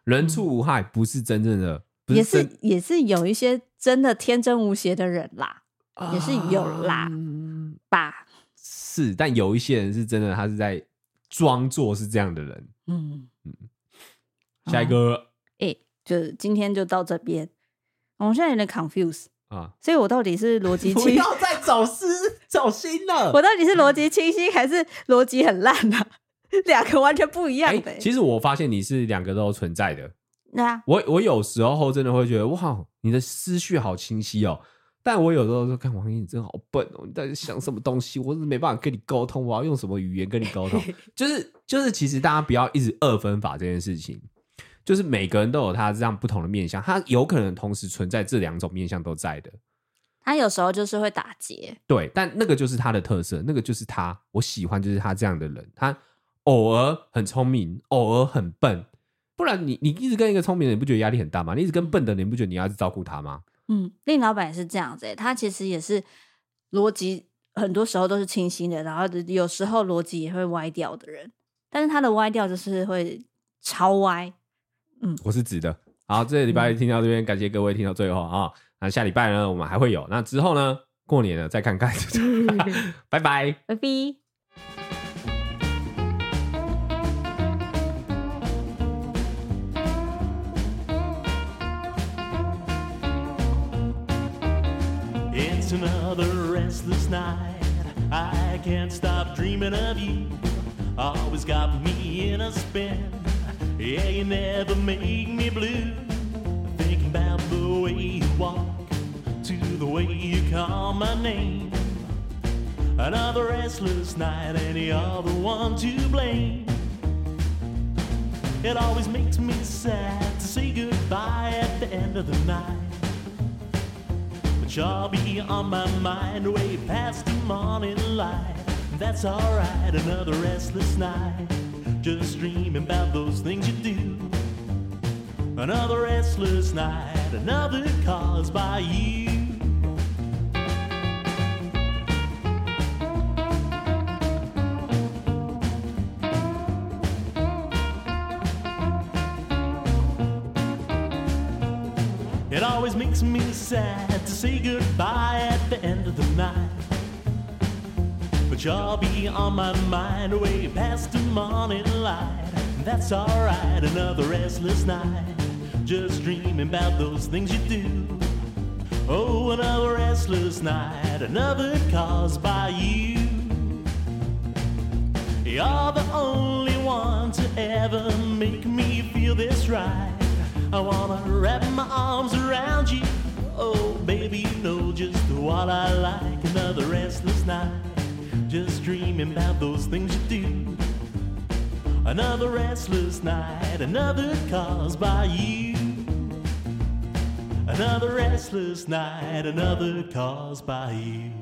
人畜无害，不是真正的，是也是也是有一些真的天真无邪的人啦，啊、也是有啦，吧？是，但有一些人是真的，他是在装作是这样的人。嗯嗯，下一个，哎、欸，就今天就到这边，我现在有点 confuse。啊！所以我到底是逻辑 清晰？不要再走失走心了。我到底是逻辑 清晰还是逻辑很烂呢、啊？两个完全不一样的、欸。其实我发现你是两个都存在的。那、啊、我我有时候真的会觉得哇，你的思绪好清晰哦。但我有时候说，看王英，你真好笨哦！你到底想什么东西？我是没办法跟你沟通，我要用什么语言跟你沟通？就是就是，其实大家不要一直二分法这件事情。就是每个人都有他这样不同的面相，他有可能同时存在这两种面相都在的。他有时候就是会打结，对，但那个就是他的特色，那个就是他，我喜欢就是他这样的人。他偶尔很聪明，偶尔很笨，不然你你一直跟一个聪明的人，你不觉得压力很大吗？你一直跟笨的人，你不觉得你要去照顾他吗？嗯，令老板也是这样子、欸，他其实也是逻辑很多时候都是清晰的，然后有时候逻辑也会歪掉的人，但是他的歪掉就是会超歪。嗯，我是直的。好，这个礼拜听到这边，感谢各位听到最后啊。那下礼拜呢，我们还会有。那之后呢，过年了再看看。拜拜，拜拜。Yeah, you never make me blue. Thinking about the way you walk, to the way you call my name. Another restless night, any other one to blame. It always makes me sad to say goodbye at the end of the night. Be on my mind way past the morning light. That's alright, another restless night just dreaming about those things you do. Another restless night, another caused by you. It always makes me sad say goodbye at the end of the night. But you'll be on my mind way past the morning light. That's alright, another restless night just dreaming about those things you do. Oh, another restless night, another caused by you. You're the only one to ever make me feel this right. I wanna wrap my arms around you. Oh, baby, you know just what I like. Another restless night, just dreaming about those things you do. Another restless night, another caused by you. Another restless night, another caused by you.